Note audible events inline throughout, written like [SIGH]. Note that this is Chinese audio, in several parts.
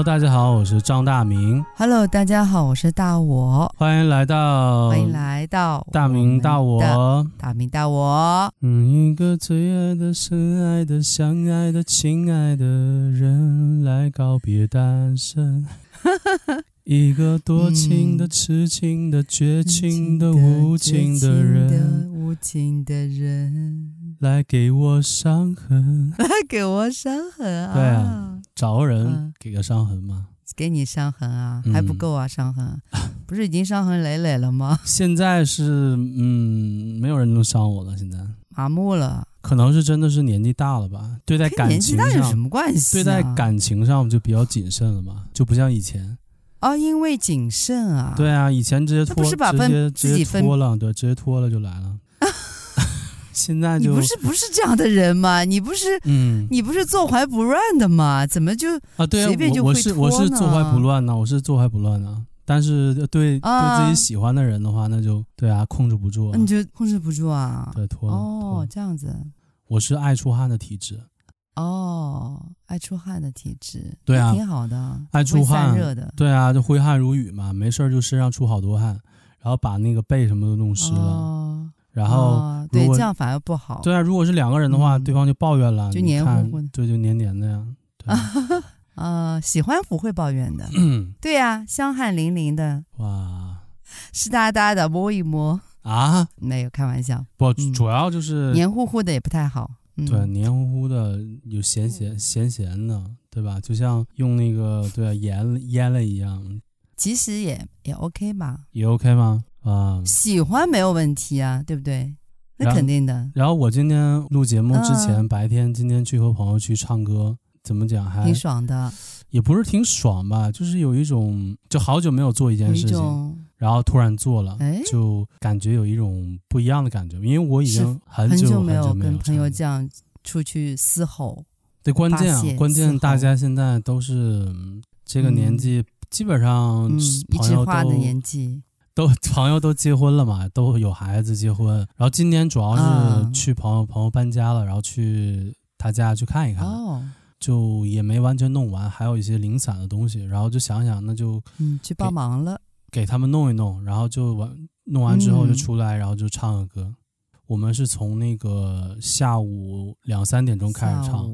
Hello，大家好，我是张大明。Hello，大家好，我是大我。欢迎来到，欢迎来到大明大我，大明大我。嗯，一个最爱的、深爱的、相爱的、亲爱的人来告别单身。[LAUGHS] 一个多情的、痴情的、绝情的、无情的人，无情的人来给我伤痕，来给我伤痕啊！对啊，找个人给个伤痕吗？给你伤痕啊，还不够啊，伤痕 [LAUGHS] 不是已经伤痕累累了吗？现在是嗯，没有人能伤我了，现在麻木了，可能是真的是年纪大了吧？对待感情上有什么关系？对待感情上就比较谨慎了嘛，就不像以前。哦，因为谨慎啊。对啊，以前直接脱，不是把分直接自己分脱了，对，直接脱了就来了。[LAUGHS] 现在就你不是不是这样的人吗？你不是嗯，你不是坐怀不乱的吗？怎么就啊？对啊？我我是我是坐怀不乱呢，我是坐怀不乱呢。但是对、啊、对自己喜欢的人的话，那就对啊，控制不住、啊。你就控制不住啊？对，脱了。哦，这样子。我是爱出汗的体质。哦，爱出汗的体质，对啊，挺好的，爱出汗热的，对啊，就挥汗如雨嘛，没事就身上出好多汗，然后把那个背什么都弄湿了，哦、然后、哦、对，这样反而不好。对啊，如果是两个人的话，嗯、对方就抱怨了，就黏糊糊的，对，就黏黏的呀。啊、[LAUGHS] 呃，喜欢不会抱怨的，[CLEARS THROAT] 对呀、啊，香汗淋淋的，哇，[LAUGHS] 湿哒哒的摸一摸啊，[LAUGHS] 没有开玩笑，不，主要就是、嗯、黏糊糊的也不太好。对，黏糊糊的，有咸咸咸咸的，对吧？就像用那个对啊盐腌了一样。其实也也 OK 吧？也 OK 吗？啊，喜欢没有问题啊，对不对？那肯定的。然后，我今天录节目之前，嗯、白天今天去和朋友去唱歌，怎么讲还挺爽的。也不是挺爽吧，就是有一种就好久没有做一件事情。然后突然做了，就感觉有一种不一样的感觉，因为我已经很久，没有跟朋友这样出去嘶吼。对，关键啊，关键大家现在都是这个年纪，嗯、基本上朋友都、嗯、的年纪都 [LAUGHS] 朋友都结婚了嘛，都有孩子结婚。然后今年主要是去朋友、嗯、朋友搬家了，然后去他家去看一看，哦、就也没完全弄完，还有一些零散的东西。然后就想想，那就嗯去帮忙了。给他们弄一弄，然后就完，弄完之后就出来，嗯、然后就唱个歌。我们是从那个下午两三点钟开始唱，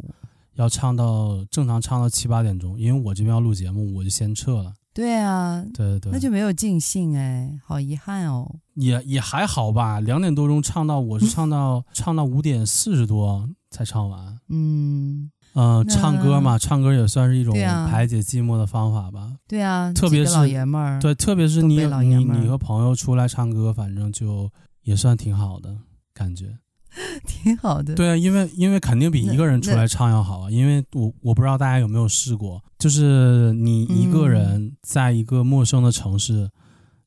要唱到正常唱到七八点钟，因为我这边要录节目，我就先撤了。对啊，对对对，那就没有尽兴哎，好遗憾哦。也也还好吧，两点多钟唱到，我是唱到唱到五点四十多才唱完。嗯。嗯、呃，唱歌嘛，唱歌也算是一种排解寂寞的方法吧。对啊，特别是老爷们儿，对，特别是你你你和朋友出来唱歌，反正就也算挺好的感觉，[LAUGHS] 挺好的。对啊，因为因为肯定比一个人出来唱要好啊。因为我我不知道大家有没有试过，就是你一个人在一个陌生的城市，嗯、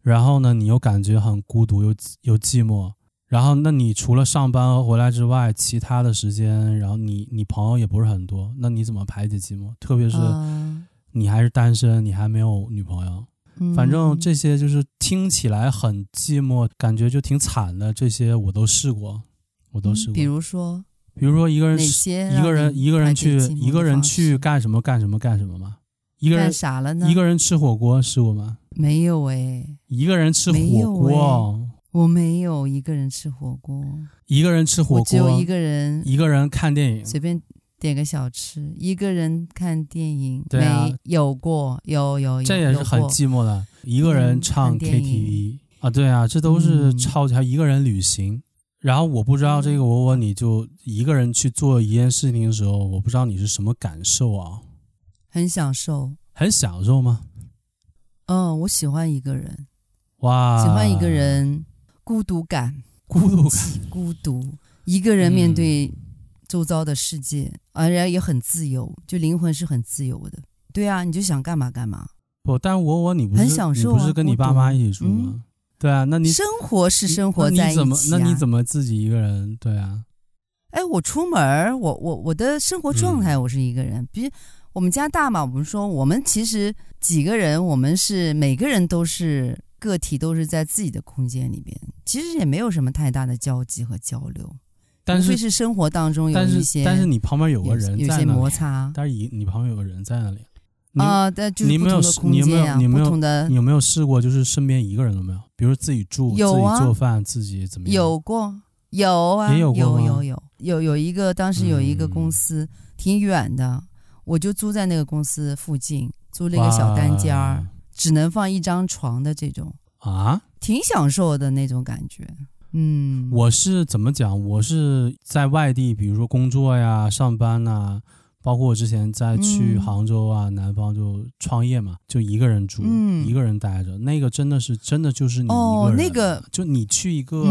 然后呢，你又感觉很孤独又又寂寞。然后，那你除了上班和回来之外，其他的时间，然后你你朋友也不是很多，那你怎么排解寂寞？特别是你还是单身，你还没有女朋友，嗯、反正这些就是听起来很寂寞，感觉就挺惨的。这些我都试过，我都试过。比如说，比如说一个人，一个人，一个人去，一个人去干什么干什么干什么吗？一个人干啥了呢？一个人吃火锅试过吗？没有哎。一个人吃火锅。我没有一个人吃火锅，一个人吃火锅，只有一个人，一个人看电影，随便点个小吃，一个人看电影，对啊，没有过，有有有，这也是很寂寞的，一个人唱 KTV 啊，对啊，这都是超级，还一个人旅行，然后我不知道这个我我你就一个人去做一件事情的时候，我不知道你是什么感受啊？很享受，很享受吗？嗯，我喜欢一个人，哇，喜欢一个人。孤独感，孤独感，孤独，一个人面对周遭的世界，而且、嗯、也很自由，就灵魂是很自由的。对啊，你就想干嘛干嘛。不，但我我你不是很享受、啊、你不是跟你爸妈一起住吗？嗯、对啊，那你生活是生活在一起、啊、那你怎么那你怎么自己一个人？对啊，哎，我出门，我我我的生活状态，我是一个人。嗯、比我们家大嘛，我们说我们其实几个人，我们是每个人都是。个体都是在自己的空间里边，其实也没有什么太大的交集和交流，但是是生活当中有一些，但是你旁边有个人在，有些摩擦，但是你你旁边有个人在那里，啊，但就是你没有你有没有你有没有的你有没有试过，就是身边一个人都没有，比如自己住，有啊、自己做饭，自己怎么样？有过，有啊，也有过有有有。有有一个，当时有一个公司、嗯、挺远的，我就租在那个公司附近，租了一个小单间儿，只能放一张床的这种。啊，挺享受的那种感觉。嗯，我是怎么讲？我是在外地，比如说工作呀、上班呐、啊，包括我之前在去杭州啊、嗯、南方就创业嘛，就一个人住，嗯、一个人待着，那个真的是真的就是你一个人，哦，那个就你去一个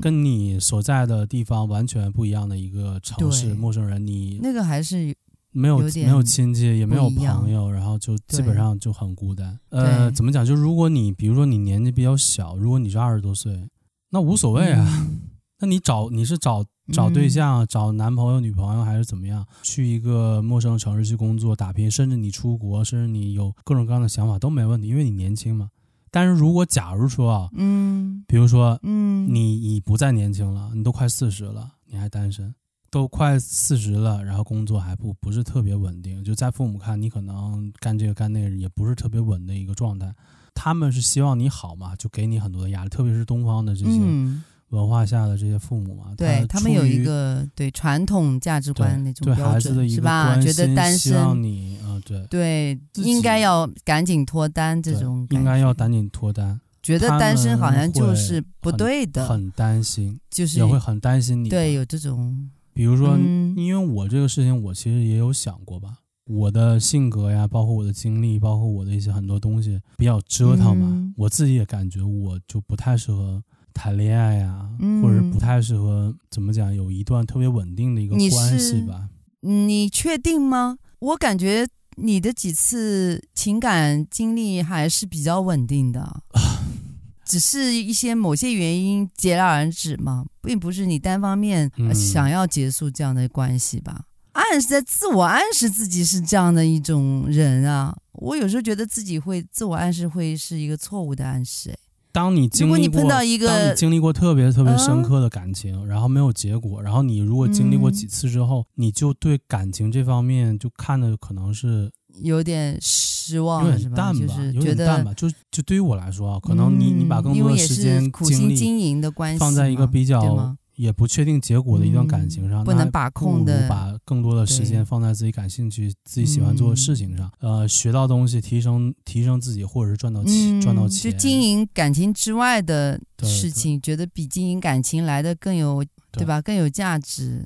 跟你所在的地方完全不一样的一个城市，陌生人，你那个还是没有没有亲戚，也没有朋友，然后就基本上就很孤单。呃，怎么讲？就如果你比如说你年纪比较小，如果你是二十多岁。那无所谓啊，嗯、那你找你是找找对象、嗯、找男朋友、女朋友还是怎么样？去一个陌生的城市去工作打拼，甚至你出国，甚至你有各种各样的想法都没问题，因为你年轻嘛。但是如果假如说啊，嗯，比如说，嗯，你你不再年轻了，你都快四十了，你还单身，都快四十了，然后工作还不不是特别稳定，就在父母看你可能干这个干那个也不是特别稳的一个状态。他们是希望你好嘛，就给你很多的压力，特别是东方的这些文化下的这些父母嘛，嗯、对他们有一个对传统价值观那种标准，对孩子的一个是吧？觉得单身，希望你啊、呃，对对，应该要赶紧脱单这种，应该要赶紧脱单，觉得单身好像就是不对的，很，很担心，就是也会很担心你，对，有这种，比如说，嗯、因为我这个事情，我其实也有想过吧。我的性格呀，包括我的经历，包括我的一些很多东西比较折腾嘛，嗯、我自己也感觉我就不太适合谈恋爱呀，嗯、或者不太适合怎么讲，有一段特别稳定的一个关系吧。你确定吗？我感觉你的几次情感经历还是比较稳定的，[SIGHS] 只是一些某些原因戛然而止嘛，并不是你单方面想要结束这样的关系吧。暗示在自我暗示自己是这样的一种人啊，我有时候觉得自己会自我暗示会是一个错误的暗示。哎，当你经历过，如果你碰到一个，当你经历过特别特别深刻的感情，嗯、然后没有结果，然后你如果经历过几次之后，嗯、你就对感情这方面就看的可能是有点失望，有点淡吧，就是有点淡吧。就就对于我来说啊，可能你、嗯、你把更多的时间精力经营的关系放在一个比较。也不确定结果的一段感情上，嗯、不能把控的，把更多的时间放在自己感兴趣、自己喜欢做的事情上。嗯、呃，学到东西，提升提升自己，或者是赚到钱，嗯、赚到钱。就经营感情之外的事情，觉得比经营感情来的更有，对，对吧？更有价值。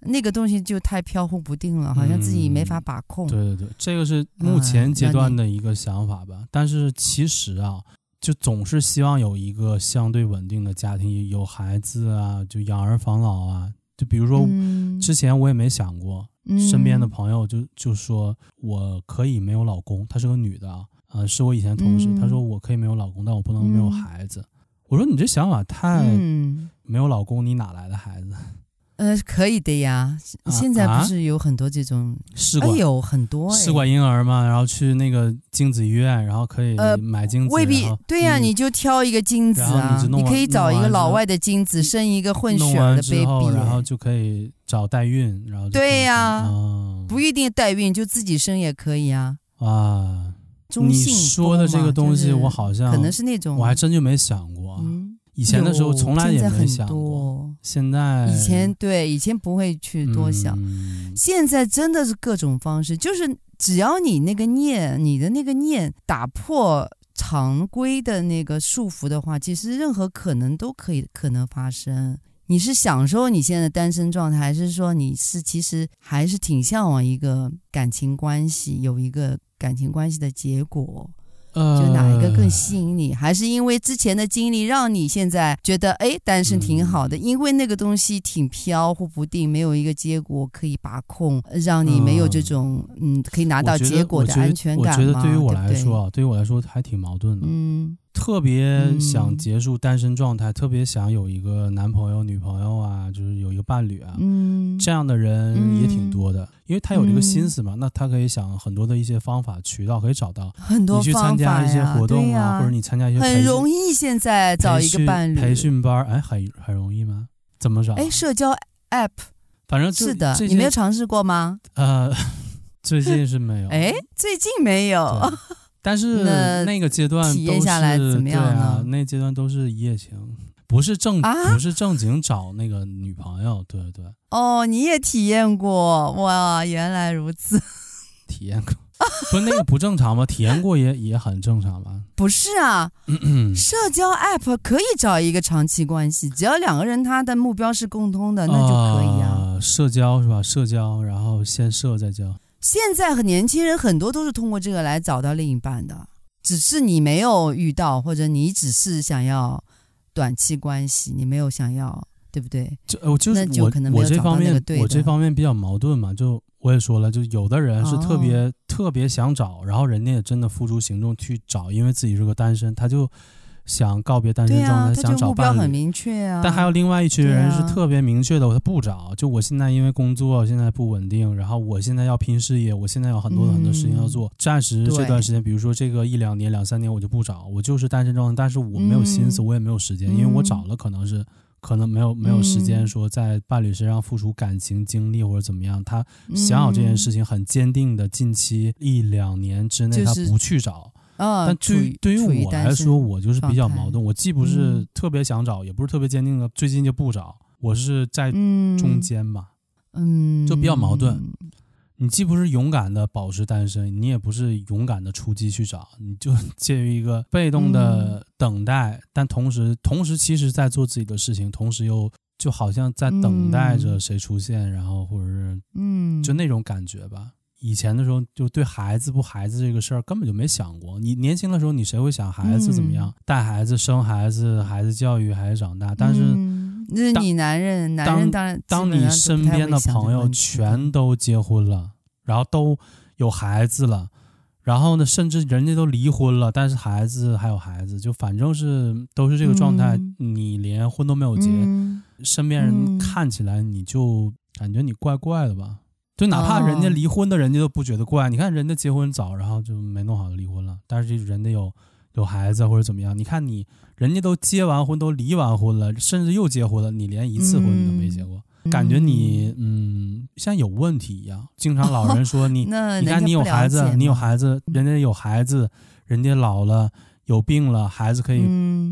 那个东西就太飘忽不定了，好像自己没法把控。嗯、对对对，这个是目前阶段的一个想法吧。嗯、但是其实啊。就总是希望有一个相对稳定的家庭，有孩子啊，就养儿防老啊。就比如说，之前我也没想过，嗯、身边的朋友就就说我可以没有老公，她是个女的啊，呃，是我以前同事，她、嗯、说我可以没有老公，但我不能没有孩子。嗯、我说你这想法太没有老公，你哪来的孩子？呃，可以的呀。现在不是有很多这种试管，有很多试管婴儿嘛，然后去那个精子医院，然后可以买精子。未必对呀，你就挑一个精子啊，你可以找一个老外的精子，生一个混血的 baby，然后就可以找代孕，然后对呀，不一定代孕，就自己生也可以啊。啊，你说的这个东西，我好像可能是那种，我还真就没想过。以前的时候从来也没想过，现在以前对以前不会去多想，嗯、现在真的是各种方式，就是只要你那个念，你的那个念打破常规的那个束缚的话，其实任何可能都可以可能发生。你是享受你现在的单身状态，还是说你是其实还是挺向往一个感情关系，有一个感情关系的结果？就哪一个更吸引你？还是因为之前的经历让你现在觉得哎，单身挺好的？因为那个东西挺飘忽不定，没有一个结果可以把控，让你没有这种嗯可以拿到结果的安全感吗？我觉得对于我来说啊，对于我来说还挺矛盾的。嗯。特别想结束单身状态，嗯、特别想有一个男朋友、女朋友啊，就是有一个伴侣啊，嗯、这样的人也挺多的，嗯、因为他有这个心思嘛，嗯、那他可以想很多的一些方法、渠道可以找到。很多你去参加一些活动啊，啊或者你参加一些很容易现在找一个伴侣培训班，哎，很很容易吗？怎么找？哎，社交 app，反正是的，你没有尝试过吗？呃。[LAUGHS] 最近是没有。哎，最近没有。但是那个阶段体验下来怎么样呢？啊、那阶段都是一夜情，不是正、啊、不是正经找那个女朋友。对对。哦，你也体验过哇？原来如此。体验过，不是那个不正常吗？[LAUGHS] 体验过也也很正常吧？不是啊，[CLEARS THROAT] 社交 app 可以找一个长期关系，只要两个人他的目标是共通的，那就可以啊。呃、社交是吧？社交，然后先社再交。现在和年轻人很多都是通过这个来找到另一半的，只是你没有遇到，或者你只是想要短期关系，你没有想要，对不对？就我就是我我这方面我这方面比较矛盾嘛，就我也说了，就有的人是特别、哦、特别想找，然后人家也真的付诸行动去找，因为自己是个单身，他就。想告别单身状态，啊、想找伴侣，很明确啊。但还有另外一群人是特别明确的，他不找。就我现在因为工作现在不稳定，然后我现在要拼事业，我现在有很多很多事情要做。嗯、暂时这段时间，比如说这个一两年、两三年，我就不找，我就是单身状态。但是我没有心思，嗯、我也没有时间，因为我找了，可能是可能没有没有时间说在伴侣身上付出感情、精力或者怎么样。他想好这件事情，很坚定的，近期一两年之内他不去找。哦、但对对于我来说，我就是比较矛盾。我既不是特别想找，嗯、也不是特别坚定的，最近就不找。我是在中间吧，嗯，就比较矛盾。你既不是勇敢的保持单身，你也不是勇敢的出击去找，你就 [LAUGHS] 介于一个被动的等待，嗯、但同时同时其实在做自己的事情，同时又就好像在等待着谁出现，嗯、然后或者是嗯，就那种感觉吧。以前的时候，就对孩子不孩子这个事儿根本就没想过。你年轻的时候，你谁会想孩子怎么样？带孩子、生孩子、孩子教育、孩子长大？但是，那是你男人，男人当然。当你身边的朋友全都结婚了，然后都有孩子了，然后呢，甚至人家都离婚了，但是孩子还有孩子，就反正是都是这个状态。你连婚都没有结，身边人看起来你就感觉你怪怪的吧？就哪怕人家离婚的，人家都不觉得怪。你看人家结婚早，然后就没弄好就离婚了。但是人家有有孩子或者怎么样，你看你人家都结完婚，都离完婚了，甚至又结婚了，你连一次婚都没结过，感觉你嗯像有问题一样。经常老人说你，你看你有孩子，你有孩子，人家有孩子，人家老了。有病了，孩子可以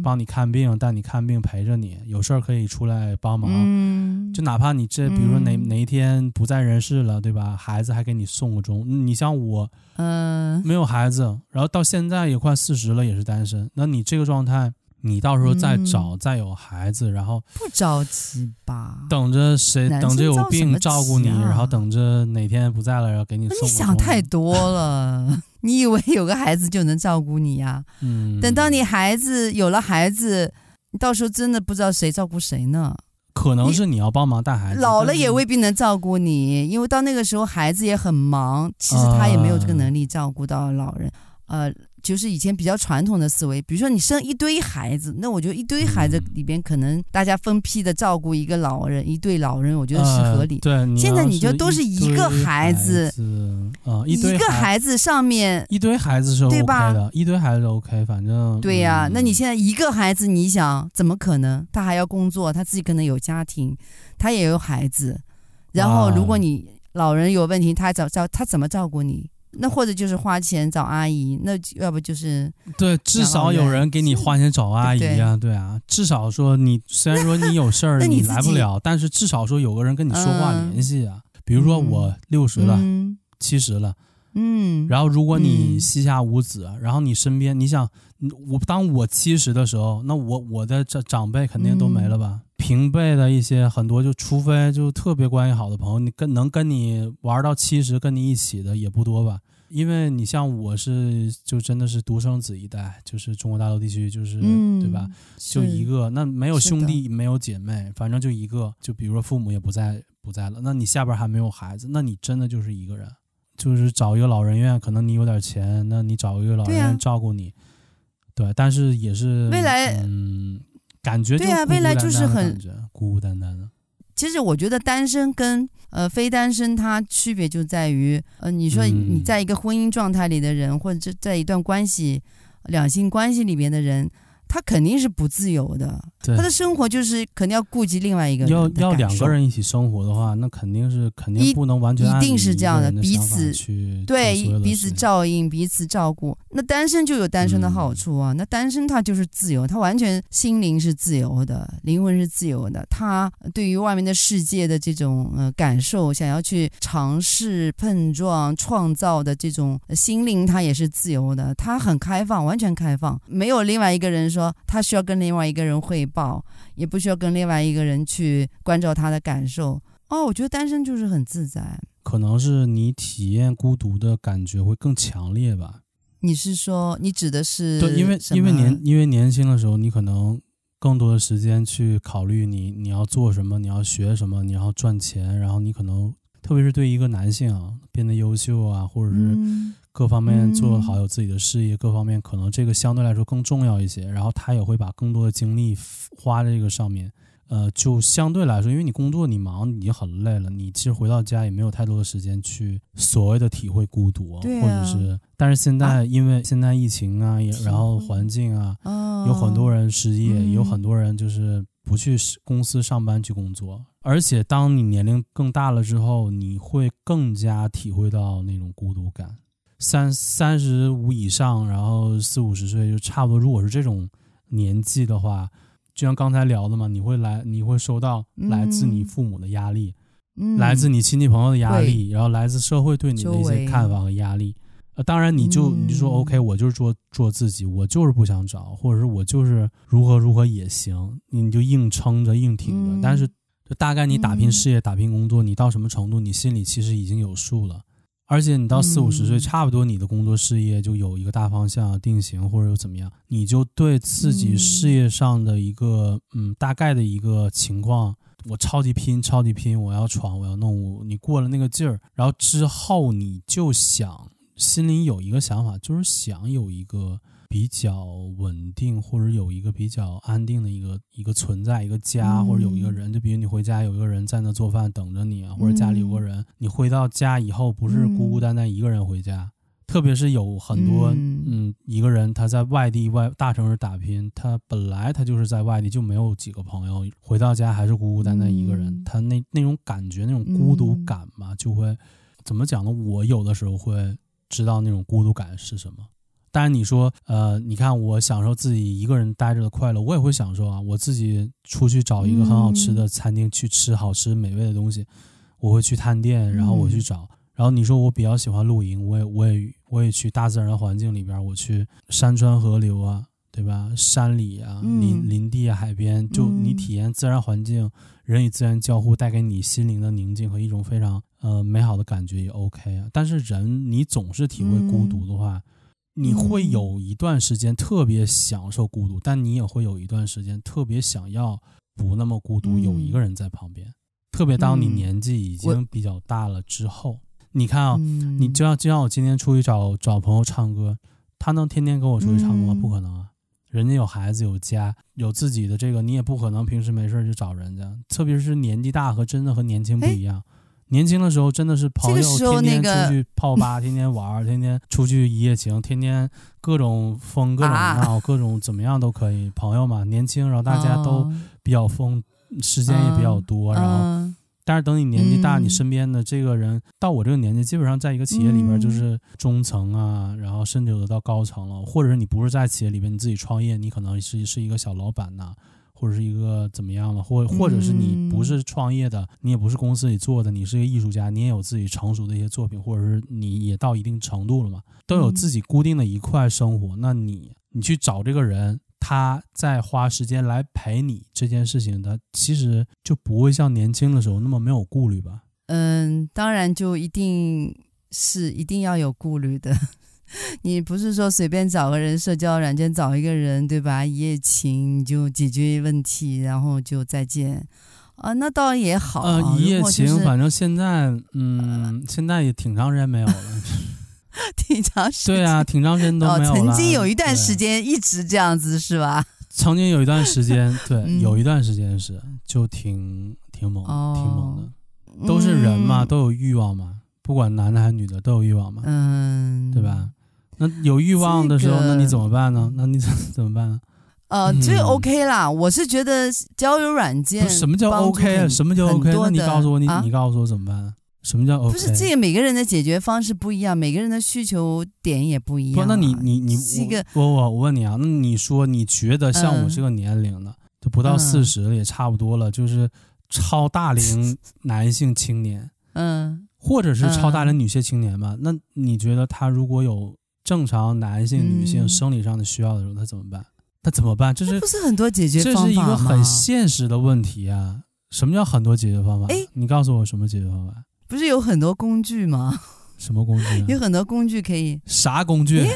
帮你看病，带、嗯、你看病，陪着你。有事儿可以出来帮忙，嗯、就哪怕你这，比如说哪、嗯、哪一天不在人世了，对吧？孩子还给你送个终。你像我，嗯，没有孩子，然后到现在也快四十了，也是单身。那你这个状态，你到时候再找，嗯、再有孩子，然后不着急吧？等着谁？等着有病照顾你，然后等着哪天不在了，然后给你送。你想太多了。[LAUGHS] 你以为有个孩子就能照顾你呀？嗯，等到你孩子有了孩子，你到时候真的不知道谁照顾谁呢？可能是你要帮忙带孩子，老了也未必能照顾你，因为到那个时候孩子也很忙，其实他也没有这个能力照顾到老人，呃。就是以前比较传统的思维，比如说你生一堆孩子，那我觉得一堆孩子里边可能大家分批的照顾一个老人，一对老人，我觉得是合理。呃、对，现在你就都是一个孩子，啊，一堆一个孩子上面一堆孩子是 OK 的，对吧？一堆孩子 OK，反正对呀、啊。嗯、那你现在一个孩子，你想怎么可能？他还要工作，他自己可能有家庭，他也有孩子，然后如果你老人有问题，他找照他怎么照顾你？那或者就是花钱找阿姨，那要不就是对，至少有人给你花钱找阿姨啊，对啊，至少说你虽然说你有事儿 [LAUGHS] 你来不了，但是至少说有个人跟你说话联系啊。比如说我六十了，七十了，嗯，然后如果你膝下无子，然后你身边你想我当我七十的时候，那我我的长长辈肯定都没了吧？平辈的一些很多，就除非就特别关系好的朋友，你跟能跟你玩到七十，跟你一起的也不多吧。因为你像我是就真的是独生子一代，就是中国大陆地区就是、嗯、对吧？就一个，那没有兄弟，没有姐妹，反正就一个。就比如说父母也不在不在了，那你下边还没有孩子，那你真的就是一个人。就是找一个老人院，可能你有点钱，那你找一个老人院照顾你，对，啊、对。但是也是未来，嗯。感觉对啊，未来就是很孤孤单单的。其实我觉得单身跟呃非单身，它区别就在于，呃，你说你在一个婚姻状态里的人，嗯、或者在一段关系、两性关系里边的人，他肯定是不自由的。他的生活就是肯定要顾及另外一个人。要要两个人一起生活的话，那肯定是肯定不能完全一定是这样的，彼此去对彼此照应、彼此照顾。那单身就有单身的好处啊，嗯、那单身他就是自由，他完全心灵是自由的，灵魂是自由的。他对于外面的世界的这种呃感受，想要去尝试、碰撞、创造的这种心灵，他也是自由的。他很开放，完全开放，没有另外一个人说他需要跟另外一个人汇报，也不需要跟另外一个人去关照他的感受。哦，我觉得单身就是很自在。可能是你体验孤独的感觉会更强烈吧？你是说你指的是？对，因为因为年因为年轻的时候，你可能更多的时间去考虑你你要做什么，你要学什么，你要赚钱，然后你可能特别是对一个男性啊，变得优秀啊，或者是各方面做好有自己的事业，嗯、各方面可能这个相对来说更重要一些，然后他也会把更多的精力花在这个上面。呃，就相对来说，因为你工作你忙，你很累了，你其实回到家也没有太多的时间去所谓的体会孤独，啊、或者是，但是现在因为现在疫情啊，也然后环境啊，哦、有很多人失业，嗯、有很多人就是不去公司上班去工作，而且当你年龄更大了之后，你会更加体会到那种孤独感。三三十五以上，然后四五十岁就差不多，如果是这种年纪的话。就像刚才聊的嘛，你会来，你会收到来自你父母的压力，嗯、来自你亲戚朋友的压力，对然后来自社会对你的一些看法和压力。呃，当然你就你就说、嗯、OK，我就是做做自己，我就是不想找，或者是我就是如何如何也行，你就硬撑着硬挺着。嗯、但是，就大概你打拼事业、嗯、打拼工作，你到什么程度，你心里其实已经有数了。而且你到四五十岁，差不多你的工作事业就有一个大方向定型，或者又怎么样，你就对自己事业上的一个嗯大概的一个情况，我超级拼，超级拼，我要闯，我要弄，你过了那个劲儿，然后之后你就想心里有一个想法，就是想有一个。比较稳定，或者有一个比较安定的一个一个存在，一个家，或者有一个人，就比如你回家有一个人在那做饭等着你啊，或者家里有个人，你回到家以后不是孤孤单单一个人回家，特别是有很多嗯一个人他在外地外大城市打拼，他本来他就是在外地就没有几个朋友，回到家还是孤孤单单一个人，他那那种感觉那种孤独感嘛，就会怎么讲呢？我有的时候会知道那种孤独感是什么。当然，你说，呃，你看我享受自己一个人待着的快乐，我也会享受啊。我自己出去找一个很好吃的餐厅去吃好吃美味的东西，我会去探店，然后我去找。然后你说我比较喜欢露营，我也我也我也去大自然环境里边，我去山川河流啊，对吧？山里啊，林林地啊，海边，就你体验自然环境，人与自然交互，带给你心灵的宁静和一种非常呃美好的感觉也 OK 啊。但是人你总是体会孤独的话。你会有一段时间特别享受孤独，但你也会有一段时间特别想要不那么孤独，有一个人在旁边。特别当你年纪已经比较大了之后，你看啊，你就像就像我今天出去找找朋友唱歌，他能天天跟我出去唱歌吗？不可能啊！人家有孩子有家有自己的这个，你也不可能平时没事就找人家。特别是年纪大和真的和年轻不一样。年轻的时候真的是朋友，天天出去泡吧，[LAUGHS] 天天玩，天天出去一夜情，天天各种疯，各种闹，各种怎么样都可以。朋友嘛，年轻，然后大家都比较疯，时间也比较多。然后，但是等你年纪大，你身边的这个人到我这个年纪，基本上在一个企业里边就是中层啊，然后甚至有的到高层了，或者是你不是在企业里边，你自己创业，你可能是是一个小老板呐。或者是一个怎么样了，或或者是你不是创业的，你也不是公司里做的，你是一个艺术家，你也有自己成熟的一些作品，或者是你也到一定程度了嘛，都有自己固定的一块生活。那你你去找这个人，他在花时间来陪你这件事情，他其实就不会像年轻的时候那么没有顾虑吧？嗯，当然就一定是一定要有顾虑的。[LAUGHS] 你不是说随便找个人社交软件找一个人对吧？一夜情就解决问题，然后就再见啊？那倒也好。呃，一夜情，就是、反正现在嗯，呃、[LAUGHS] 现在也挺长时间没有了，[LAUGHS] 挺长时间。对啊，挺长时间都没有曾经有一段时间一直这样子是吧？曾经有一段时间，对，嗯、有一段时间是就挺挺猛，哦、挺猛的。都是人嘛，嗯、都有欲望嘛，不管男的还是女的都有欲望嘛，嗯，对吧？那有欲望的时候，这个、那你怎么办呢？那你怎怎么办呢？呃，嗯这 OK 啦。我是觉得交友软件什么叫 OK 啊？什么叫 OK？那你告诉我，你、啊、你告诉我怎么办？什么叫 OK？不是这个每个人的解决方式不一样，每个人的需求点也不一样、啊。不，那你你你这个我我我问你啊，那你说你觉得像我这个年龄的，就、嗯、不到四十了，也差不多了，就是超大龄男性青年，嗯，或者是超大龄女性青年吧、嗯？那你觉得他如果有正常男性、女性生理上的需要的时候，他怎么办？他怎么办？这是不是很多解决方法吗？这是一个很现实的问题啊！什么叫很多解决方法？哎，你告诉我什么解决方法？不是有很多工具吗？什么工具、啊？[LAUGHS] 有很多工具可以。啥工具？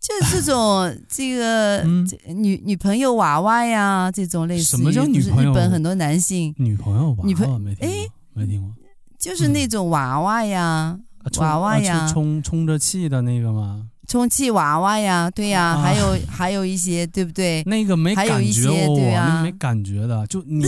就这种 [LAUGHS] 这个、嗯、女女朋友娃娃呀，这种类似。什么叫女朋友？日本很多男性女朋友娃娃，女朋友没听过，哎，没听过。就是那种娃娃呀，嗯、娃娃呀，充充着气的那个吗？充气娃娃呀，对呀，啊、还有还有一些，对不对？那个没感觉，还有一些对呀，那没感觉的，就你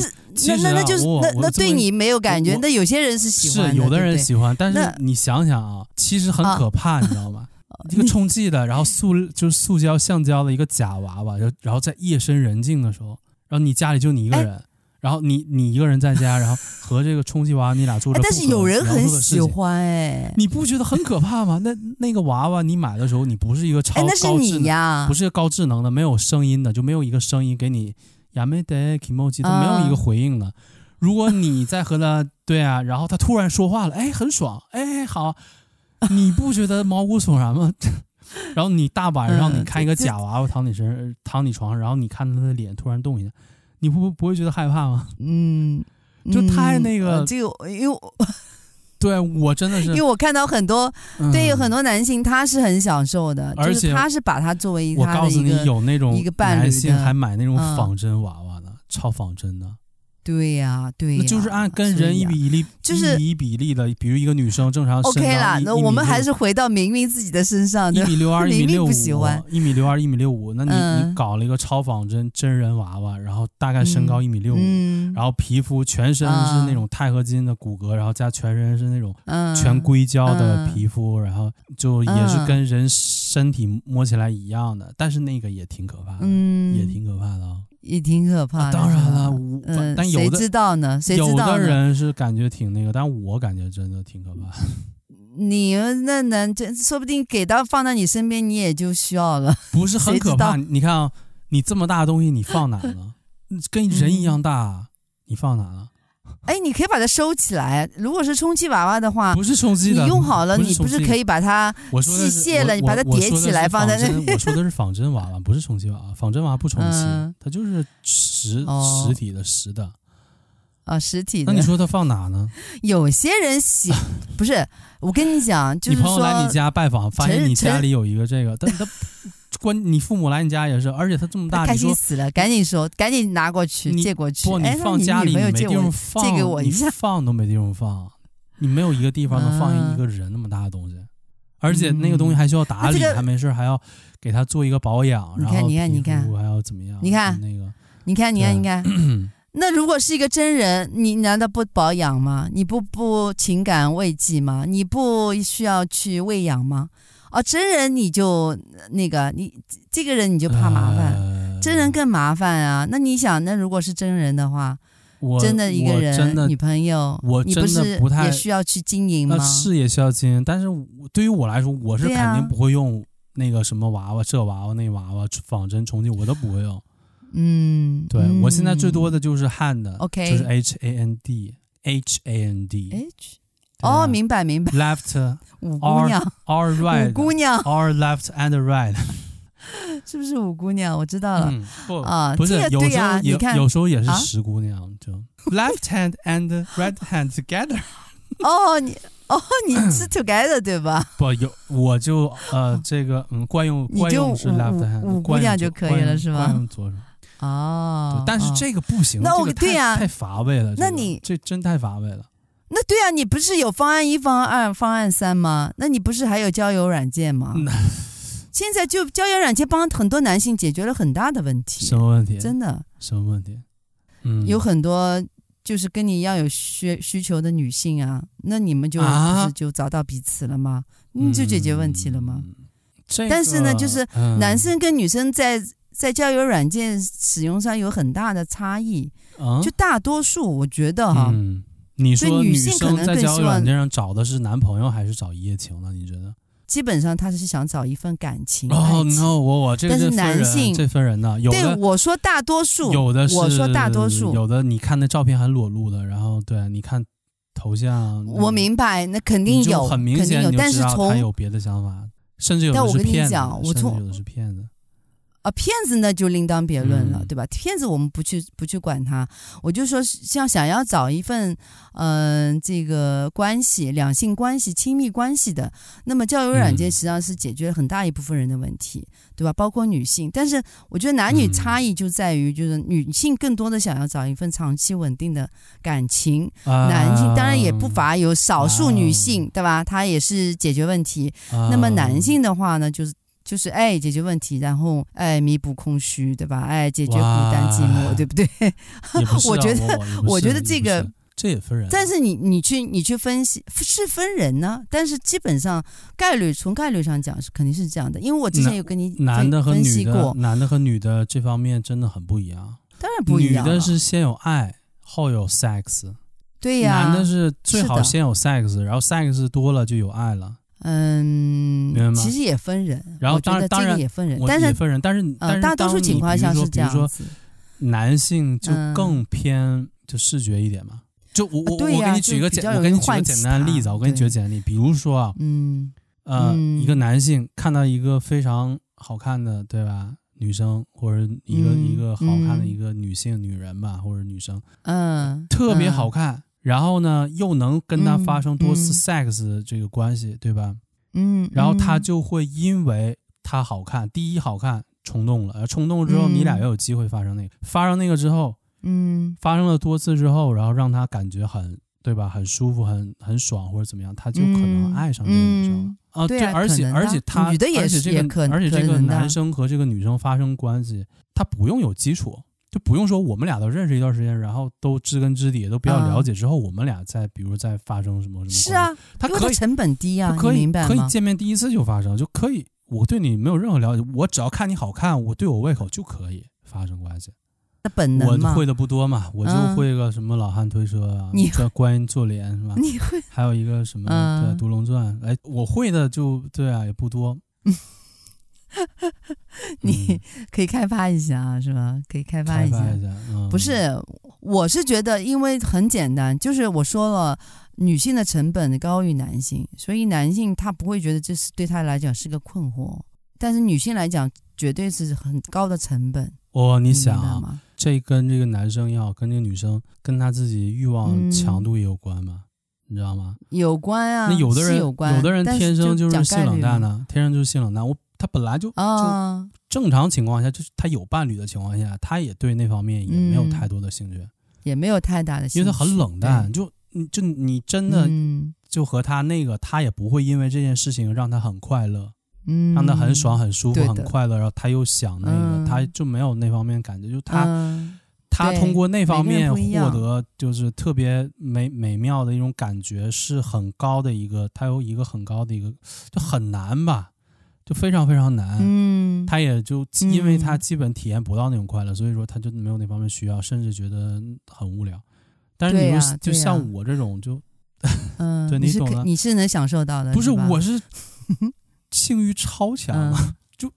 那那那就是那那对你没有感觉，那有些人是喜欢的，是有的人喜欢，对对，但是你想想啊，其实很可怕，你知道吗？[LAUGHS] 一个充气的，然后塑就是塑胶橡胶的一个假娃娃，然后然后在夜深人静的时候，然后你家里就你一个人。哎然后你你一个人在家，然后和这个充气娃娃，你俩做着，但是有人很喜欢哎，你不觉得很可怕吗？那那个娃娃你买的时候，你不是一个超高智能，不是一个高智能的，没有声音的，就没有一个声音给你亚美得 kimoji 都没有一个回应的。[LAUGHS] 如果你在和他对啊，然后他突然说话了，哎，很爽，哎，好，你不觉得毛骨悚然吗？[LAUGHS] 然后你大晚上你看一个假娃娃躺你身上，躺你床上，然后你看他的脸突然动一下。你不不会觉得害怕吗？嗯，[LAUGHS] 就太那个，这个因为 [LAUGHS] 对我真的是，因为我看到很多，嗯、对于很多男性他是很享受的，而且、就是、他是把他作为一个，我告诉你有那种一个伴侣男性还买那种仿真娃娃的，嗯、超仿真的。对呀、啊，对呀、啊，那就是按跟人一比一例，就是一比例的，比如一个女生正常 OK 啦，那我们还是回到明明自己的身上，一米六二，[LAUGHS] 一米六五，一米六二，一米六五，那你、嗯、你搞了一个超仿真真人娃娃，然后大概身高一米六五，然后皮肤全身是那种钛合金的骨骼，然后加全身是那种全硅胶的皮肤，然后就也是跟人身体摸起来一样的，但是那个也挺可怕的，嗯、也挺可怕的啊。也挺可怕的，当然了，嗯，但有的谁知道呢？谁知道呢？有的人是感觉挺那个，但我感觉真的挺可怕。你那能这说不定给到放在你身边，你也就需要了。[LAUGHS] 不是很可怕？你看啊，你这么大的东西，你放哪了？跟人一样大，嗯、你放哪了？哎，你可以把它收起来。如果是充气娃娃的话，不是充气的，你用好了，不你不是可以把它器械了？你把它叠起来放在那里。我说的是仿真娃娃，不是充气娃娃。仿真娃娃不充气，嗯、[LAUGHS] 它就是实实体的实的。啊、哦，实体的。那你说它放哪呢？[LAUGHS] 有些人喜 [LAUGHS] 不是，我跟你讲，就是说你朋友来你家拜访，发现你家里有一个这个，但他。关你父母来你家也是，而且他这么大，开心死了，赶紧说，赶紧拿过去，借过去。不，你放家里你没地方放，借给我一下，你放都没地方放，你没有一个地方能放一个人那么大的东西，嗯、而且那个东西还需要打理，嗯、还没事还要给他做一个保养。你看，你看，你看，还要怎么样？你看那个，你看，你看，你看。[CLEARS THROAT] 那如果是一个真人，你难道不保养吗？你不不情感慰藉吗？你不需要去喂养吗？哦，真人你就那个，你这个人你就怕麻烦，呃、真人更麻烦啊。那你想，那如果是真人的话，我真的一个人女朋友，我真的不太也需要去经营吗？是也需要经营，但是对于我来说，我是肯定不会用那个什么娃娃，这娃娃那娃娃仿真充气，我都不会用。嗯，对我现在最多的就是 hand，OK，、嗯、就是 H A N D，H A N D，H，哦，明白明白，left。五姑娘，or right，五姑娘，or left and right，[LAUGHS] 是不是五姑娘？我知道了，嗯、不啊，不是，这个、有时候也你看有时候也是十姑娘，啊、[LAUGHS] 就 left hand and right hand together。哦，你哦，你是 [COUGHS] together 对吧？不，有我就呃，这个嗯，惯用惯用是 left hand，五姑娘就可以了是吗？惯用左手。哦，但是这个不行，那我对呀，太乏味了。那你这真太乏味了。那对啊，你不是有方案一、方案二、方案三吗？那你不是还有交友软件吗？现在就交友软件帮很多男性解决了很大的问题。什么问题？真的？什么问题？嗯，有很多就是跟你一样有需需求的女性啊，那你们就、啊、不是就找到彼此了吗？你就解决问题了吗？嗯这个、但是呢，就是男生跟女生在在交友软件使用上有很大的差异。嗯，就大多数，我觉得哈，嗯，你说女性可能在交友软件上找的是男朋友还是找一夜情呢？你觉得？基本上他是想找一份感情。哦，no，我我这个是男性这分人的，有的对我说大多数，有的是我说大多数，有的你看那照片还裸露的，然后对，你看头像，我明白，那肯定有，很明显有，但是从他有别的想法，甚至有的是骗子，甚至有的是骗子。啊，骗子呢就另当别论了，嗯、对吧？骗子我们不去不去管他，我就说像想要找一份嗯、呃、这个关系，两性关系、亲密关系的，那么交友软件实际上是解决了很大一部分人的问题，嗯、对吧？包括女性，但是我觉得男女差异就在于，就是女性更多的想要找一份长期稳定的感情，啊、男性当然也不乏有少数女性，啊、对吧？她也是解决问题，啊、那么男性的话呢，就是。就是哎，解决问题，然后哎，弥补空虚，对吧？哎，解决孤单寂寞，对不对？不 [LAUGHS] 啊、我觉得，我，我觉得这个也这也分人。但是你你去你去分析是分人呢，但是基本上概率从概率上讲是肯定是这样的，因为我之前有跟你男的和女的分析过，男的和女的这方面真的很不一样。当然不一样，女的是先有爱后有 sex，对呀、啊，男的是最好先有 sex，然后 sex 多了就有爱了。嗯，其实也分人，然后当然当然也分人，但是也分人，但是呃，大多数情况下是这样子。男性就更偏就视觉一点嘛，就我我我给你举个简，我给你举个简单的例子，我给你举个简单例子，比如说啊，嗯呃，一个男性看到一个非常好看的，对吧？女生或者一个一个好看的一个女性女人吧，或者女生，嗯，特别好看。然后呢，又能跟他发生多次 sex 这个关系，嗯、对吧？嗯，然后他就会因为他好看，第一好看冲动了，而冲动之后，你俩又有机会发生那个，嗯、发生那个之后，嗯，发生了多次之后，然后让他感觉很，对吧？很舒服，很很爽或者怎么样，他就可能爱上这个女生、嗯、啊。对，而且而且他，女的也是而且这个而且这个男生和这个女生发生关系，他不用有基础。就不用说我们俩都认识一段时间，然后都知根知底，都比较了解之后，我们俩再比如再发生什么什么。是啊，他可以成本低啊，可以明白可以见面第一次就发生，就可以。我对你没有任何了解，我只要看你好看，我对我胃口就可以发生关系。那本能我会的不多嘛，我就会个什么老汉推车啊，你观音坐莲是吧？你会还有一个什么对独龙传，哎，我会的就对啊，也不多。[LAUGHS] [LAUGHS] 你可以开发一下啊，是吧？可以开发一下。一下嗯、不是，我是觉得，因为很简单，就是我说了，女性的成本高于男性，所以男性他不会觉得这是对他来讲是个困惑，但是女性来讲，绝对是很高的成本。哦，你想啊，这跟这个男生要跟这个女生跟他自己欲望强度也有关吗？嗯、你知道吗？有关啊。那有的人有关，有的人天生就是性冷淡呢、啊，天生就是性冷淡。我。他本来就就正常情况下，就是他有伴侣的情况下，他也对那方面也没有太多的兴趣，也没有太大的兴趣，因为他很冷淡。就你就你真的就和他那个，他也不会因为这件事情让他很快乐，嗯，让他很爽、很舒服、很快乐，然后他又想那个，他就没有那方面感觉。就他他通过那方面获得就是特别美美妙的一种感觉，是很高的一个，他有一个很高的一个，就很难吧。就非常非常难，嗯，他也就因为他基本体验不到那种快乐，嗯、所以说他就没有那方面需要，甚至觉得很无聊。但是你说，啊、就像我这种就，嗯，[LAUGHS] 对，你懂的，你是能享受到的，不是？是我是 [LAUGHS] 性欲超强，嗯、就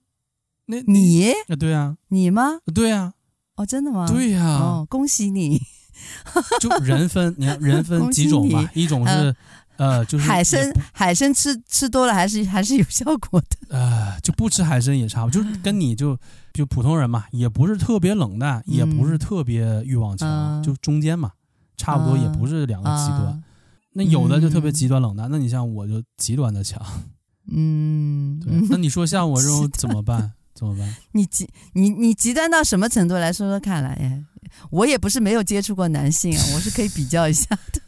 那你啊，对啊，你吗？对啊，哦，真的吗？对呀、啊，哦，恭喜你！就人分，你看人 [LAUGHS] 分几种嘛，一种是。嗯呃，就是海参，海参吃吃多了还是还是有效果的。[LAUGHS] 呃，就不吃海参也差不多，就是跟你就就普通人嘛，也不是特别冷淡，嗯、也不是特别欲望强，嗯、就中间嘛，差不多也不是两个极端。嗯、那有的就特别极端冷淡，嗯、那你像我就极端的强。[LAUGHS] 嗯，对。那你说像我这种 [LAUGHS] 怎么办？怎么办？你极你你极端到什么程度？来说说看来，哎，我也不是没有接触过男性啊，我是可以比较一下的。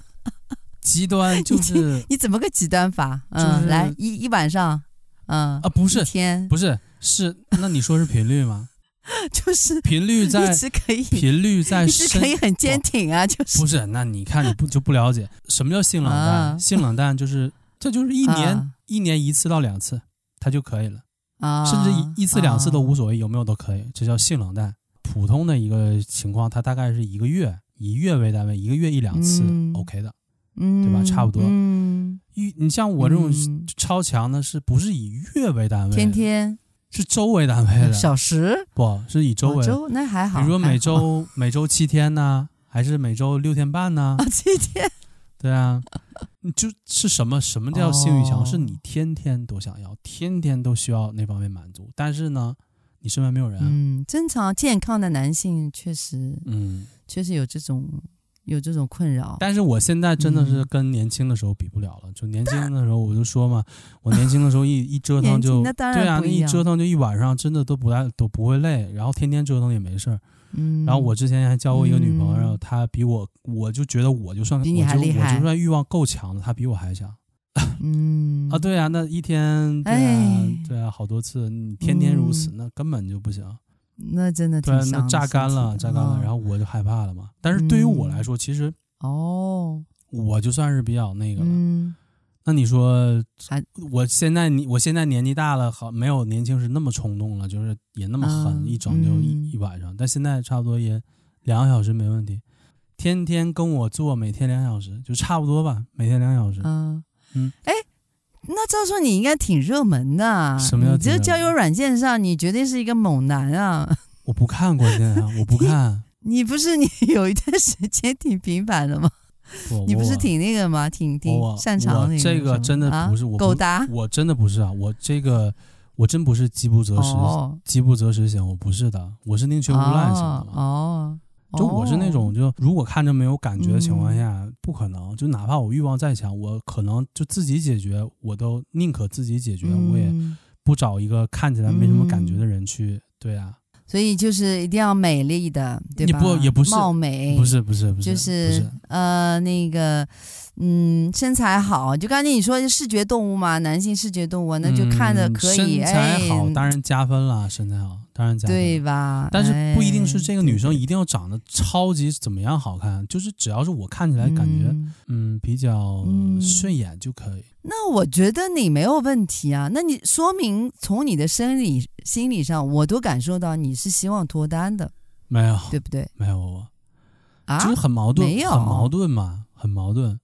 极端 [LAUGHS] 就是你，你怎么个极端法？嗯，就是、来一一晚上，嗯啊，不是天，不是是，那你说是频率吗？[LAUGHS] 就是频率在一直可以，频率在一直可以很坚挺啊，就是不是？那你看你不就不了解什么叫性冷淡？啊、性冷淡就是这就是一年、啊、一年一次到两次，它就可以了。啊，甚至一一次两次都无所谓，有没有都可以，这叫性冷淡。普通的一个情况，它大概是一个月，以月为单位，一个月一两次，OK 的，嗯，对吧？差不多。嗯，你像我这种超强的，是不是以月为单位？天天是周为单位的，小时不是以周为。周那还好。比如说每周 [LAUGHS] 每周七天呢，还是每周六天半呢？七天。[LAUGHS] 对啊，你就是什么什么叫性欲强？是你天天都想要，天天都需要那方面满足，但是呢，你身边没有人。嗯，正常健康的男性确实，嗯，确实有这种有这种困扰。但是我现在真的是跟年轻的时候比不了了。就年轻的时候，我就说嘛，我年轻的时候一 [LAUGHS] 一折腾就对啊，一折腾就一晚上，真的都不带都不会累，然后天天折腾也没事儿。嗯，然后我之前还交过一个女朋友，她比我，我就觉得我就算比你还厉害，我就算欲望够强的，她比我还强。嗯 [LAUGHS] 啊，对啊，那一天对啊，对啊，好多次，你天天如此，那根本就不行。那真的对，那榨干了，榨干了，然后我就害怕了嘛。但是对于我来说，其实哦，我就算是比较那个了。那你说，我现在你我现在年纪大了，好没有年轻时那么冲动了，就是也那么狠，一整就一一晚上。但现在差不多也两个小时没问题，天天跟我做，每天两小时就差不多吧，每天两小时。嗯嗯，哎，那照说你应该挺热门的，什么叫？你这交友软件上，你绝对是一个猛男啊！[LAUGHS] 我不看关键啊，我不看。你不是你有一段时间挺频繁的吗？你不是挺那个吗？挺挺擅长那个。这个真的不是我勾搭，我真的不是啊！我这个我真不是饥不择食，饥不择食型，我不是的，我是宁缺毋滥型的。哦，就我是那种，就如果看着没有感觉的情况下，不可能。就哪怕我欲望再强，我可能就自己解决，我都宁可自己解决，我也不找一个看起来没什么感觉的人去。对啊。所以就是一定要美丽的，对吧？你不也不是貌美，不是不是不是，就是呃那个嗯身材好，就刚才你说视觉动物嘛，男性视觉动物，那就看着可以。身材好当然加分了，身材好当然加分，对吧？但是不一定是这个女生一定要长得超级怎么样好看，就是只要是我看起来感觉嗯比较顺眼就可以。那我觉得你没有问题啊，那你说明从你的生理、心理上，我都感受到你是希望脱单的，没有，对不对？没有我，啊，就是很矛盾，没有，很矛盾嘛，很矛盾。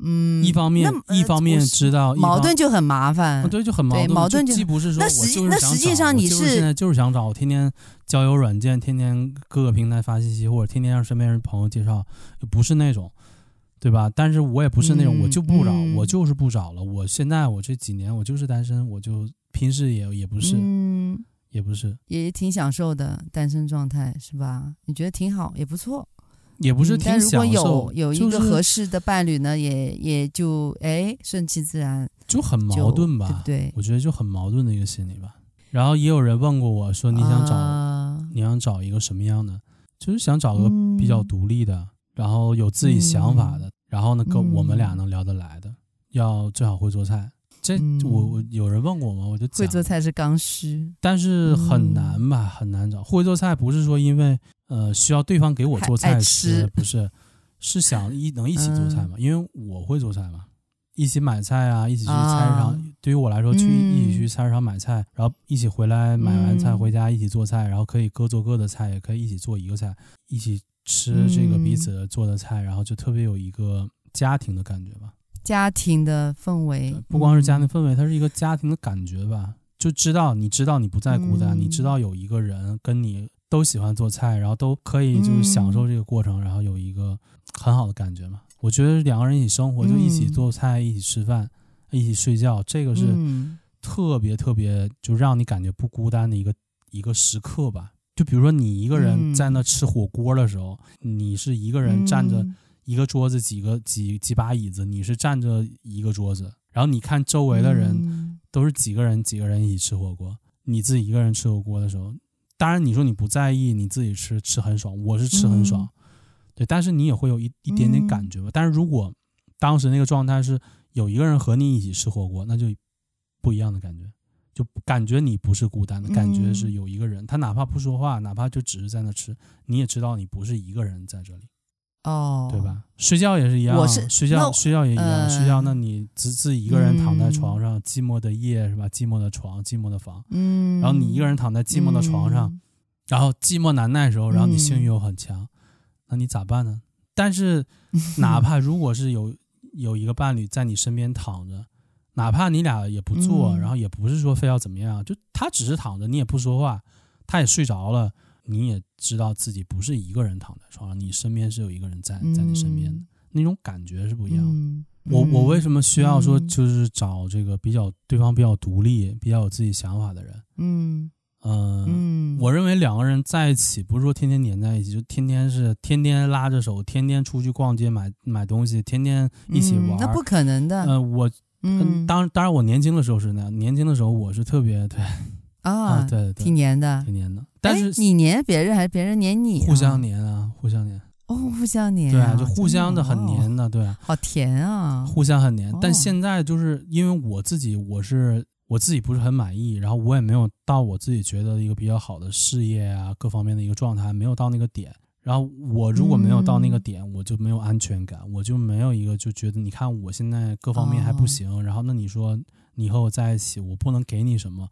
嗯，一方面，一方面知道矛盾就很麻烦，对，就很矛盾。矛盾就既不是说，那实那实际上你是现在就是想找，天天交友软件，天天各个平台发信息，或者天天让身边人朋友介绍，不是那种。对吧？但是我也不是那种，我就不找，嗯、我就是不找了。我现在我这几年我就是单身，我就拼事业，也不是，嗯、也不是，也挺享受的单身状态，是吧？你觉得挺好，也不错，也不是挺享受。但如果有有一个合适的伴侣呢，就是、也也就哎顺其自然，就很矛盾吧？对不对？我觉得就很矛盾的一个心理吧。然后也有人问过我说，你想找、呃、你想找一个什么样的？就是想找个比较独立的，嗯、然后有自己想法的。嗯然后呢，跟我们俩能聊得来的，嗯、要最好会做菜。这我我有人问过我吗？我就会做菜是刚需，但是很难吧，很难找。会做菜不是说因为呃需要对方给我做菜吃，不是，是想一能一起做菜嘛？嗯、因为我会做菜嘛，一起买菜啊，一起去菜市场。啊、对于我来说，去一起去菜市场买菜，然后一起回来买完菜回家一起做菜，然后可以各做各的菜，也可以一起做一个菜，一起。吃这个彼此做的菜，嗯、然后就特别有一个家庭的感觉吧，家庭的氛围，不光是家庭氛围，嗯、它是一个家庭的感觉吧。就知道你知道你不再孤单，嗯、你知道有一个人跟你都喜欢做菜，然后都可以就是享受这个过程，嗯、然后有一个很好的感觉嘛。我觉得两个人一起生活，就一起做菜，嗯、一起吃饭，一起睡觉，这个是特别特别就让你感觉不孤单的一个一个时刻吧。就比如说，你一个人在那吃火锅的时候，嗯、你是一个人站着一个桌子，几个几几把椅子，你是站着一个桌子，然后你看周围的人都是几个人几个人一起吃火锅，你自己一个人吃火锅的时候，当然你说你不在意，你自己吃吃很爽，我是吃很爽，嗯、对，但是你也会有一一点点感觉吧。但是如果当时那个状态是有一个人和你一起吃火锅，那就不一样的感觉。就感觉你不是孤单的，感觉是有一个人，他哪怕不说话，哪怕就只是在那吃，你也知道你不是一个人在这里。哦，对吧？睡觉也是一样，我是睡觉睡觉也一样，呃、睡觉那你自自己一个人躺在床上，嗯、寂寞的夜是吧？寂寞的床，寂寞的房，嗯，然后你一个人躺在寂寞的床上，嗯、然后寂寞难耐的时候，然后你性欲又很强，嗯、那你咋办呢？但是哪怕如果是有 [LAUGHS] 有一个伴侣在你身边躺着。哪怕你俩也不做，嗯、然后也不是说非要怎么样，就他只是躺着，你也不说话，他也睡着了，你也知道自己不是一个人躺在床上，你身边是有一个人在在你身边的，嗯、那种感觉是不一样我我为什么需要说就是找这个比较对方比较独立、比较有自己想法的人？嗯、呃、嗯，我认为两个人在一起不是说天天黏在一起，就天天是天天拉着手，天天出去逛街买买东西，天天一起玩，嗯、那不可能的。嗯、呃，我。嗯，当当然，我年轻的时候是那样。年轻的时候，我是特别对啊，对，挺黏的，挺黏的。但是你粘别人还是别人粘你？互相粘啊，互相粘。哦，互相黏。对啊，就互相的很黏的，对啊。好甜啊！互相很黏，但现在就是因为我自己，我是我自己不是很满意，然后我也没有到我自己觉得一个比较好的事业啊，各方面的一个状态，没有到那个点。然后我如果没有到那个点，嗯、我就没有安全感，我就没有一个就觉得，你看我现在各方面还不行，哦、然后那你说你和我在一起，我不能给你什么，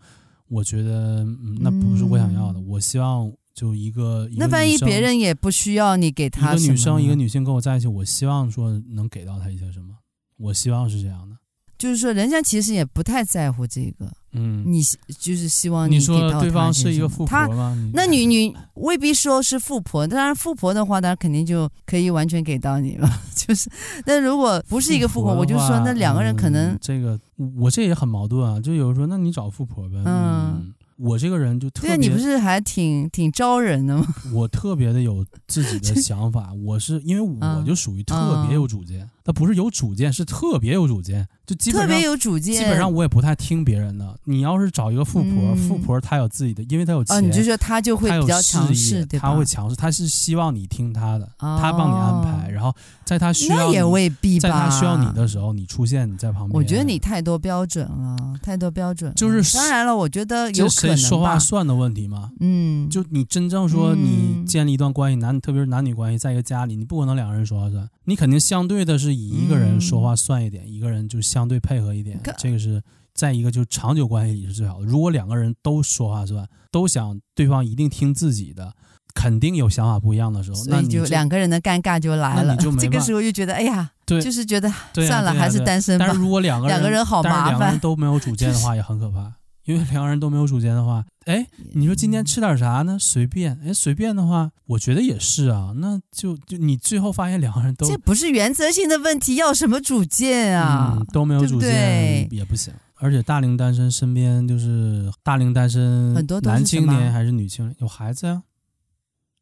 我觉得、嗯、那不是我想要的。嗯、我希望就一个，一个那万一别人也不需要你给他一个女生，一个女性跟我在一起，我希望说能给到她一些什么，我希望是这样的。就是说，人家其实也不太在乎这个。嗯，你就是希望你说对方是一个富婆吗？那你你未必说是富婆，当然富婆的话，那肯定就可以完全给到你了。[LAUGHS] 就是，但如果不是一个富婆，我就说那两个人可能、嗯、这个我这也很矛盾啊。就有人说，那你找富婆呗。嗯。嗯我这个人就特别，你不是还挺挺招人的吗？[LAUGHS] 我特别的有自己的想法，我是因为我就属于特别有主见，他不是有主见，是特别有主见，就基本上特别有主见。基本上我也不太听别人的。你要是找一个富婆，富婆她有自己的，因为她有钱，你就说她就会比较强势，对吧？她会强势，她是希望你听她的，她帮你安排，然后在她需要那也未必吧，在她需要你的时候，你出现你在旁边。我觉得你太多标准了，太多标准。就是当然了，我觉得有可能说话算的问题吗？嗯，就你真正说你建立一段关系，男特别是男女关系，在一个家里，你不可能两个人说话算，你肯定相对的是以一个人说话算一点，一个人就相对配合一点，这个是再一个就是长久关系里是最好的。如果两个人都说话算，都想对方一定听自己的，肯定有想法不一样的时候，那你就两个人的尴尬就来了。[LAUGHS] 这个时候就觉得，哎呀，对，就是觉得算了，还是单身吧。但是如果两个人两个人好麻烦，两个人都没有主见的话，[LAUGHS] 也很可怕。因为两个人都没有主见的话，哎，你说今天吃点啥呢？随便，哎，随便的话，我觉得也是啊。那就就你最后发现两个人都这不是原则性的问题，要什么主见啊？嗯，都没有主见也不行。而且大龄单身身边就是大龄单身，很多男青年还是女青年有孩子呀？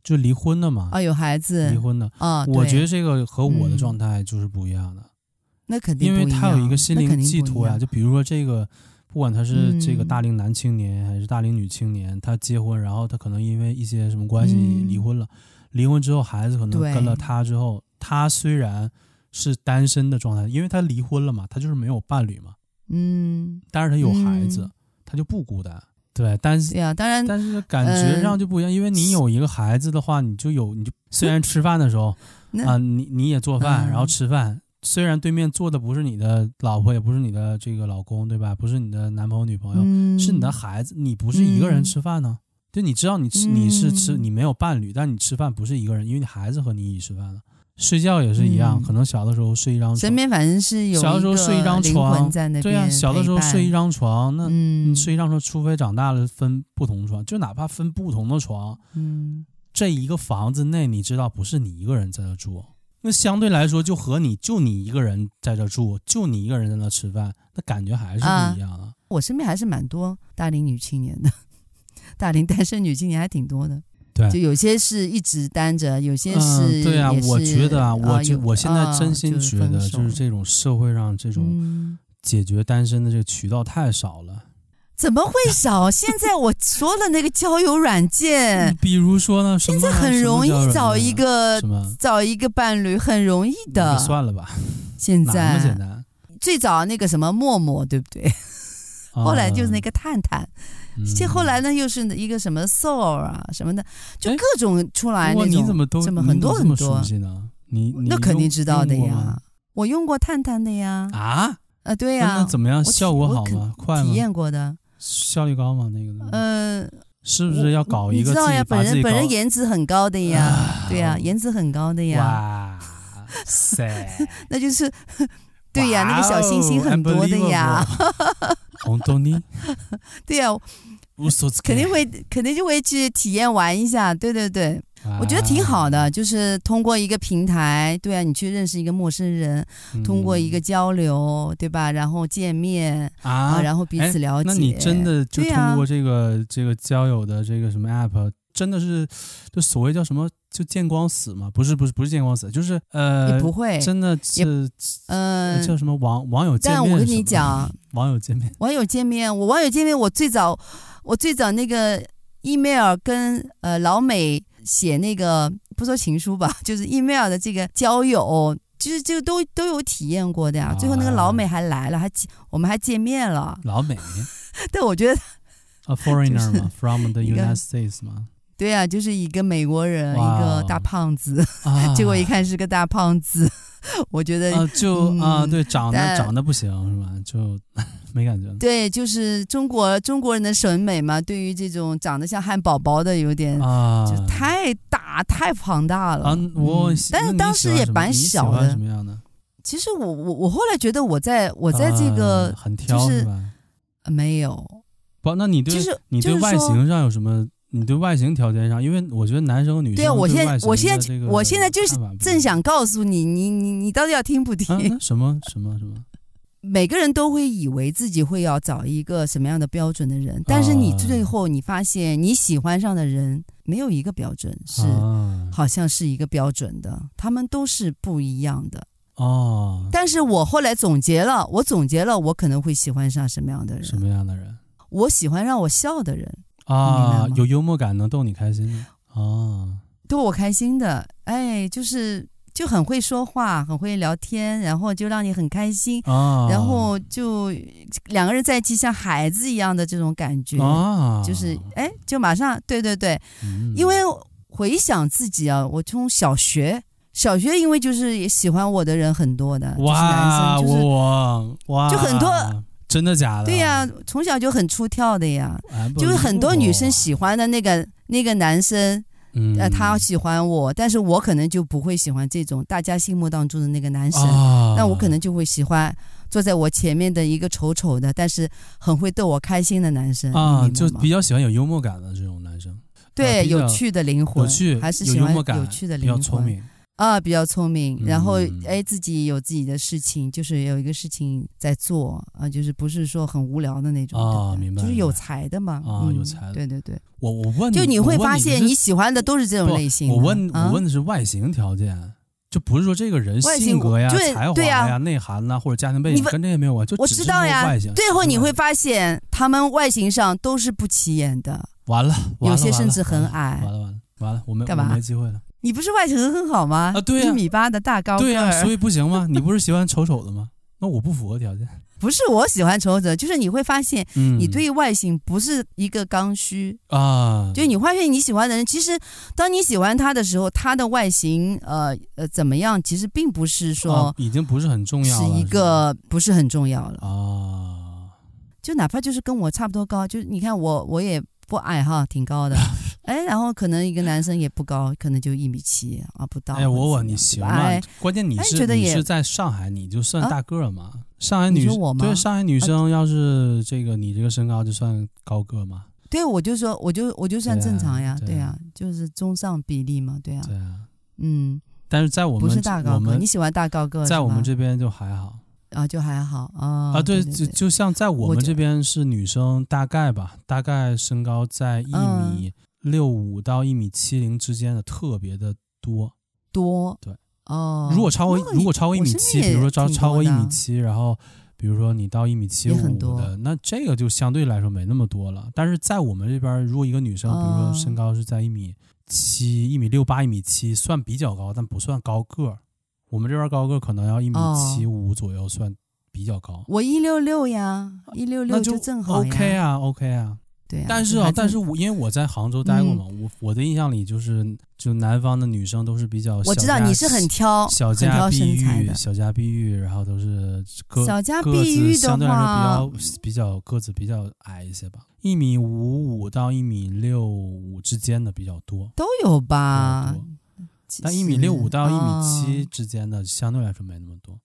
就离婚的嘛？啊，有孩子，离婚的啊。我觉得这个和我的状态就是不一样的。嗯、那肯定，因为他有一个心灵寄托呀。就比如说这个。不管他是这个大龄男青年还是大龄女青年，嗯、他结婚，然后他可能因为一些什么关系离婚了。嗯、离婚之后，孩子可能跟了他之后，他虽然是单身的状态，因为他离婚了嘛，他就是没有伴侣嘛。嗯，但是他有孩子，嗯、他就不孤单。对，但是呀，当然，但是感觉上就不一样，嗯、因为你有一个孩子的话，你就有，你就虽然吃饭的时候 [LAUGHS] 啊、你你也做饭，然后吃饭。嗯虽然对面坐的不是你的老婆，也不是你的这个老公，对吧？不是你的男朋友、女朋友，嗯、是你的孩子。你不是一个人吃饭呢？就、嗯、你知道你吃你是吃你没有伴侣，但你吃饭不是一个人，因为你孩子和你一起吃饭了。睡觉也是一样，嗯、可能小的时候睡一张床，身边反正是有小的时候睡一张床，对呀、啊，小的时候睡一张床，那你睡一张床，除非长大了分不同床，就哪怕分不同的床，嗯，这一个房子内，你知道不是你一个人在那住。那相对来说，就和你就你一个人在这住，就你一个人在那吃饭，那感觉还是不一样的。啊、我身边还是蛮多大龄女青年的，[LAUGHS] 大龄单身女青年还挺多的。对，就有些是一直单着，有些是、嗯、对啊。我觉得啊，我就、啊、我现在真心觉得，就是这种社会上这种解决单身的这个渠道太少了。嗯怎么会少？现在我说了那个交友软件，[LAUGHS] 比如说呢，现在很容易找一个找一个伴侣，很容易的。算了吧，现在那么简单。最早那个什么陌陌，对不对？后来就是那个探探，这后来呢又是一个什么 Soul 啊什么的，就各种出来那种。你怎么都这么很多很多？你你那肯定知道的呀。我用过探探的呀。啊？呃，对呀。那怎么样？效果好吗？快吗？体验过的。效率高吗？那个？嗯。是不是要搞一个？你知道呀，本人本人颜值很高的呀，啊、对呀，颜值很高的呀。哇塞，[LAUGHS] 那就是 [LAUGHS] 对呀，那个小星星很多的呀。红豆泥。[LAUGHS] 对呀，肯定会肯定就会去体验玩一下。对对对。我觉得挺好的，就是通过一个平台，对啊，你去认识一个陌生人，嗯、通过一个交流，对吧？然后见面啊，啊，然后彼此了解。那你真的就通过这个、啊、这个交友的这个什么 app，真的是就所谓叫什么就见光死吗？不是不是不是见光死，就是呃，也不会真的是呃叫什么网网友见面？但我跟你讲，[LAUGHS] 网友见面，网友见面，我网友见面，我最早我最早那个 email 跟呃老美。写那个不说情书吧，[LAUGHS] 就是 email 的这个交友，其实就都都有体验过的呀。最后那个老美还来了，还我们还见面了。老美？[LAUGHS] 但我觉得，a foreigner 嘛，[LAUGHS] from the United States 嘛。对啊，就是一个美国人，一个大胖子，[LAUGHS] 结果一看是个大胖子，我觉得就啊，对，长得长得不行是吧？就。[LAUGHS] 没感觉。对，就是中国中国人的审美嘛，对于这种长得像汉堡包的，有点啊，就太大太庞大了。啊，我、嗯，但是当时也蛮小的。什么样的？其实我我我后来觉得，我在我在这个、啊、很挑就是，是吧？没有。不，那你对、就是、你对外形上有什么？你对外形条件上，因为我觉得男生和女生对啊，我现在我现在我现在就是正想告诉你，你你你到底要听不听？啊、什么什么什么？[LAUGHS] 每个人都会以为自己会要找一个什么样的标准的人，但是你最后你发现你喜欢上的人没有一个标准是，好像是一个标准的，他们都是不一样的哦。但是我后来总结了，我总结了，我可能会喜欢上什么样的人？什么样的人？我喜欢让我笑的人啊，有幽默感，能逗你开心的啊，逗我开心的，哎，就是。就很会说话，很会聊天，然后就让你很开心，啊、然后就两个人在一起像孩子一样的这种感觉，啊、就是哎，就马上对对对、嗯，因为回想自己啊，我从小学小学，因为就是也喜欢我的人很多的，就是男生，就是哇，哇，就很多，真的假的？对呀，从小就很出挑的呀，就是很多女生喜欢的那个那个男生。嗯，他喜欢我，但是我可能就不会喜欢这种大家心目当中的那个男生，那、啊、我可能就会喜欢坐在我前面的一个丑丑的，但是很会逗我开心的男生啊，就比较喜欢有幽默感的这种男生，对，啊、有趣的灵魂，有趣，还是喜欢有趣的灵魂，比较聪明。啊，比较聪明，然后哎，自己有自己的事情，就是有一个事情在做啊，就是不是说很无聊的那种啊，明白，就是有才的嘛，啊，嗯、有才的，对对对。我我问，就你会发现你喜欢的都是这种类型。我问我问的是外形条件，啊、就不是说这个人性格呀、才华呀、内涵呐，或者家庭背景跟这些没有关，就我知道呀。最后你会发现，他们外形上都是不起眼的。完了，有些甚至很矮。完了完了完了，我们干嘛？没机会了。你不是外形很好吗？啊，对呀、啊，一米八的大高个儿，对呀、啊，所以不行吗？[LAUGHS] 你不是喜欢丑丑的吗？那我不符合条件。不是我喜欢丑丑，就是你会发现，你对外形不是一个刚需、嗯、啊。就你发现你喜欢的人，其实当你喜欢他的时候，他的外形呃呃怎么样，其实并不是说、啊、已经不是很重要了，是一个不是很重要了啊。就哪怕就是跟我差不多高，就你看我我也不矮哈，挺高的。[LAUGHS] 哎，然后可能一个男生也不高，可能就一米七啊，不到。哎，我问你行吗？关键你是你是在上海，你就算大个吗？啊、上海女生对上海女生，要是这个、啊、你这个身高就算高个嘛？对，我就说我就我就算正常呀，对啊，对啊，就是中上比例嘛，对呀，对啊，嗯。但是在我们不是大高个，你喜欢大高个，在我们这边就还好啊，就还好啊啊，对，就就像在我们这边是女生，大概吧，大概身高在一米。嗯六五到一米七零之间的特别的多多对哦，如果超过如果超过一米七，比如说超超过一米七，然后比如说你到一米七五的，那这个就相对来说没那么多了。但是在我们这边，如果一个女生，比如说身高是在一米七、一米六八、一米七，算比较高，但不算高个。我们这边高个可能要一米七五左右，算比较高。我一六六呀，一六六就正好 OK 啊，OK 啊。对啊。但是啊，但是我因为我在杭州待过嘛，嗯、我我的印象里就是，就南方的女生都是比较小，我知道你是很挑，小家碧玉，小家碧玉，然后都是个小家碧玉的话，相对来说比较比较个子比较矮一些吧，一米五五到一米六五之间的比较多，都有吧。但一米六五到一米七之间的相对来说没那么多。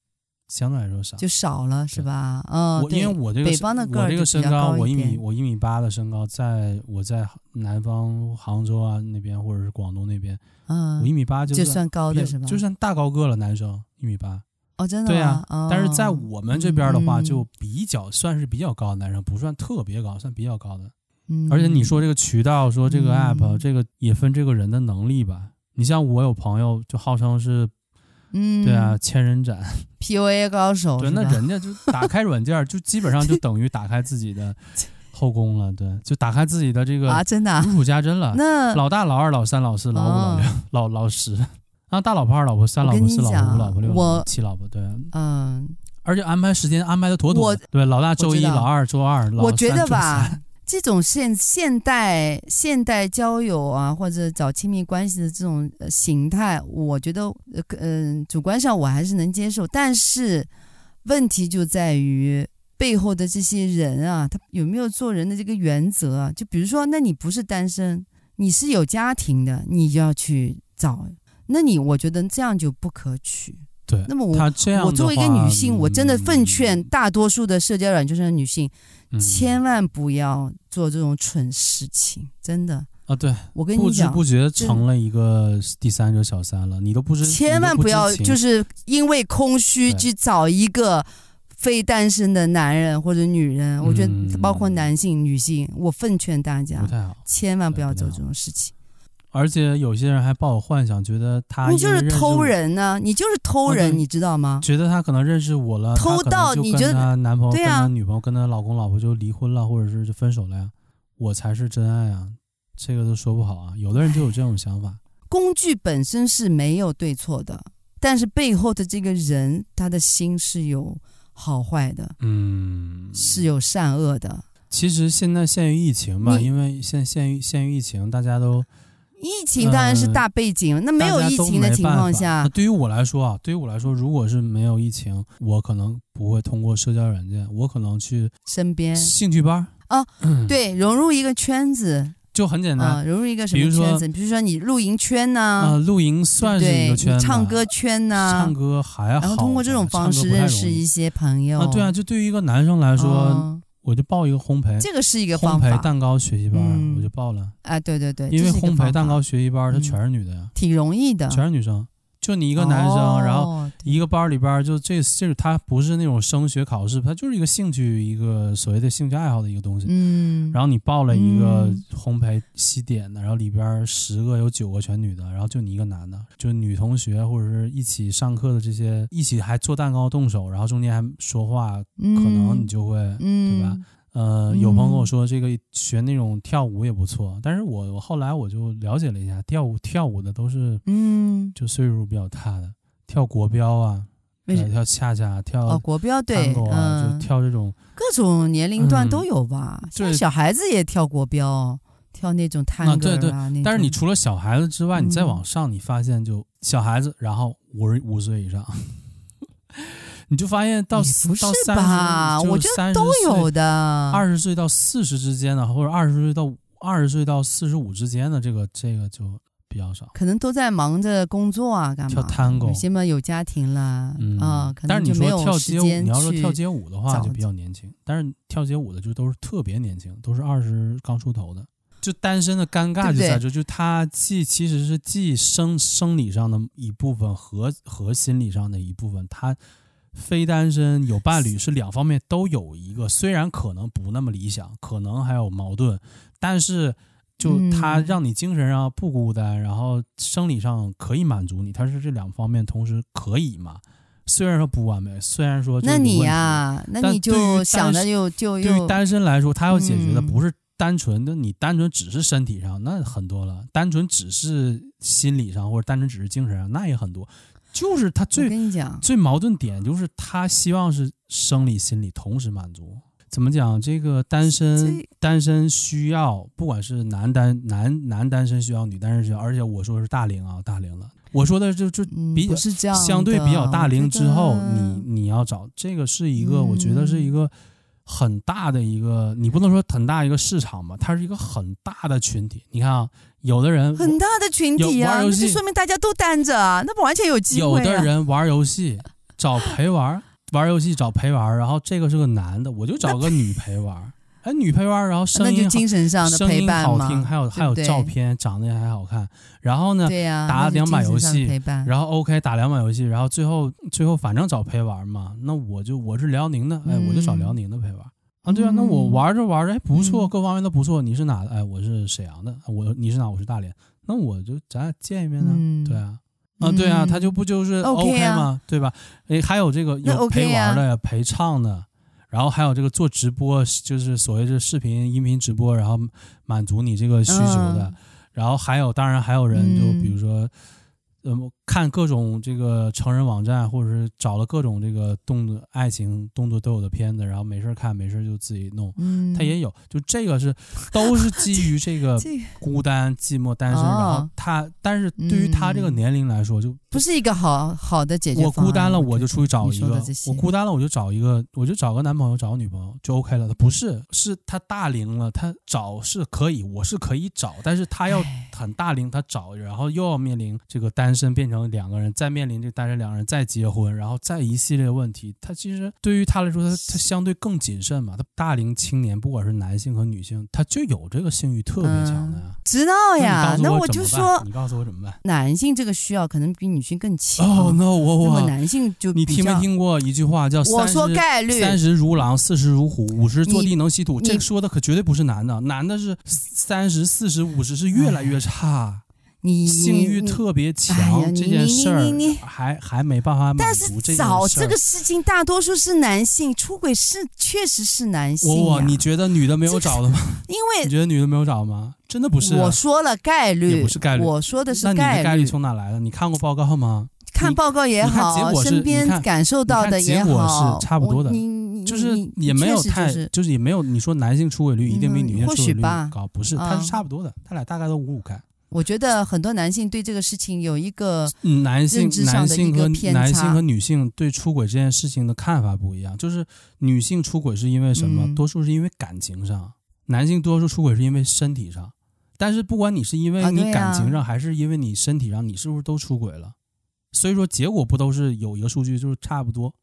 相对来说少，就少了是吧？嗯，我因为我这个北方的我这个身高，我一米我一米八的身高，在我在南方杭州啊那边或者是广东那边，嗯，我一米八就就算高的是吧？就算大高个了，男生一米八。哦，真的对呀，哦，但是在我们这边的话，就比较算是比较高的男生，不算特别高，算比较高的。嗯，而且你说这个渠道，说这个 app，这个也分这个人的能力吧。你像我有朋友就号称是。嗯，对啊，千人斩，PUA [LAUGHS] 高手。对，那人家就打开软件，就基本上就等于打开自己的 [LAUGHS] 后宫了。对，就打开自己的这个啊，真的如数家珍了。[LAUGHS] 那老大、老二、老三、老四、老五、老六、老老十啊，大老婆、二老婆、三老婆、四老婆、五老婆、六老婆、七老婆。对，嗯，而且安排时间安排的妥妥。对，老大周一，老二周二，老三周三。这种现现代现代交友啊，或者找亲密关系的这种形态，我觉得，嗯、呃，主观上我还是能接受。但是问题就在于背后的这些人啊，他有没有做人的这个原则啊？就比如说，那你不是单身，你是有家庭的，你就要去找，那你我觉得这样就不可取。对，那么我我作为一个女性，我真的奉劝大多数的社交软件上的女性。千万不要做这种蠢事情，真的啊！对，我跟你讲，不知不觉成了一个第三者小三了，你都不知。千万不要就是因为空虚去找一个非单身的男人或者女人，我觉得包括男性、女性，我奉劝大家，千万不要做这种事情。而且有些人还抱有幻想，觉得他你就是偷人呢，你就是偷人，你知道吗？觉得他可能认识我了，偷到你觉得他男朋友、跟他女朋友、跟他老公、老婆就离婚了，或者是就分手了呀？我才是真爱啊！这个都说不好啊。有的人就有这种想法。工具本身是没有对错的，但是背后的这个人，他的心是有好坏的，嗯，是有善恶的。其实现在限于疫情吧，因为现限于限于疫情，大家都。疫情当然是大背景，呃、那没有疫情的情况下，对于我来说啊，对于我来说，如果是没有疫情，我可能不会通过社交软件，我可能去身边。兴趣班哦，对，融入一个圈子。就很简单，呃、融入一个什么圈子？比如说你露营圈呐，啊，露营算是一个圈子，唱歌圈呐，唱歌还好，然后通过这种方式认识一些朋友。啊，对啊，就对于一个男生来说。嗯我就报一个烘焙，这个是一个。烘焙蛋糕学习班，嗯、我就报了。啊，对对对，因为烘焙蛋糕学习班，它全是女的呀、嗯，挺容易的，全是女生，就你一个男生，哦、然后一个班里边就这这个，他不是那种升学考试，他就是一个兴趣，一个所谓的兴趣爱好的一个东西。嗯，然后你报了一个烘焙西点的，然后里边十个有九个全女的，然后就你一个男的，就女同学或者是一起上课的这些，一起还做蛋糕动手，然后中间还说话，嗯、可能你就会，嗯、对吧？呃，有朋友跟我说这个学那种跳舞也不错，嗯、但是我我后来我就了解了一下，跳舞跳舞的都是嗯，就岁数比较大的，跳国标啊，跳恰恰，跳哦国标对，嗯，就跳这种各种年龄段都有吧，像小孩子也跳国标，跳那种探戈啊，对对，但是你除了小孩子之外，你再往上，你发现就小孩子，然后五十五岁以上。你就发现到不是到三十，我觉得都有的。二十岁到四十之间的，或者二十岁到二十岁到四十五之间的，这个这个就比较少。可能都在忙着工作啊，干嘛？跳探戈，有些嘛有家庭了，嗯啊，可能就没有时间你说跳街舞，你要说跳街舞的话，就比较年轻。但是跳街舞的就都是特别年轻，都是二十刚出头的。就单身的尴尬就在这，就他既其实是既生生理上的一部分和和心理上的一部分，他。非单身有伴侣是两方面都有一个，虽然可能不那么理想，可能还有矛盾，但是就他让你精神上不孤单，嗯、然后生理上可以满足你，他是这两方面同时可以嘛？虽然说不完美，虽然说那你呀、啊，那你就想着就就对于单身来说，他要解决的不是单纯的你单纯只是身体上那很多了，单纯只是心理上或者单纯只是精神上那也很多。就是他最最矛盾点，就是他希望是生理心理同时满足，怎么讲？这个单身单身需要，不管是男单男男单身需要，女单身需要，而且我说是大龄啊，大龄了。我说的就就比较、嗯、是这样相对比较大龄之后，你你你要找这个是一个，我觉得是一个很大的一个，嗯、你不能说很大一个市场吧，它是一个很大的群体。你看啊，有的人很大的群体啊，那就说明大家都单着啊，那不完全有机会、啊。有的人玩游戏找陪玩，[LAUGHS] 玩游戏找陪玩，然后这个是个男的，我就找个女陪玩。[LAUGHS] 哎，女陪玩，然后声音那就精神上的陪伴声音好听，还有还有照片，长得也还好看。然后呢，对呀、打两把游戏，然后 OK 打两把游戏，然后最后最后反正找陪玩嘛。那我就我是辽宁的，哎，我就找辽宁的陪玩、嗯、啊。对啊，那我玩着玩着，哎，不错，各方面都不错。你是哪的？哎，我是沈阳的。我你是哪？我是大连。那我就咱俩见一面呢。嗯、对啊，啊对啊，他就不就是 OK 吗？对吧？哎，还有这个有陪玩的，陪唱的。然后还有这个做直播，就是所谓的视频、音频直播，然后满足你这个需求的。嗯、然后还有，当然还有人，就比如说。嗯，看各种这个成人网站，或者是找了各种这个动作、爱情、动作都有的片子，然后没事看，没事就自己弄。嗯，他也有，就这个是都是基 [LAUGHS] 于这个孤单、寂寞、单身。然后他，但是对于他这个年龄来说，就不是一个好好的解决方案。我孤单了，我就出去找一个；我孤单了，我就找一个，我就找个男朋友，找个女朋友就 OK 了。他不是，是他大龄了，他找是可以，我是可以找，但是他要很大龄，他找，然后又要面临这个单。身变成两个人，再面临这单身两个人再结婚，然后再一系列问题，他其实对于他来说，他他相对更谨慎嘛。他大龄青年，不管是男性和女性，他就有这个性欲特别强的呀、嗯。知道呀，那我，就说，你告诉我怎么办？男性这个需要可能比女性更强。哦，那我我男性就你听没听过一句话叫“我说概率三十如狼，四十如虎，五十坐地能吸土”？这个说的可绝对不是男的，男的是三十四十五十是越来越差。你性欲特别强这件事儿，还还没办法满足这件事儿。但是找这个事情，大多数是男性出轨，是确实是男性。我，你觉得女的没有找的吗？[LAUGHS] 因为你觉得女的没有找吗？真的不是。我说了概率，也不是概率。我说的是概率。那你的概率从哪来的？你看过报告吗？看报告也好，身边感受到的也好，结果是差不多的。就是也没有太，就是也没有。你说男性出轨率一定比女性出轨率高？不是，它是差不多的，他俩大概都五五开。我觉得很多男性对这个事情有一个男性男性和男性和女性对出轨这件事情的看法不一样。就是女性出轨是因为什么？多数是因为感情上，男性多数出轨是因为身体上。但是不管你是因为你感情上还是因为你身体上，你是不是都出轨了？所以说结果不都是有一个数据就是差不多。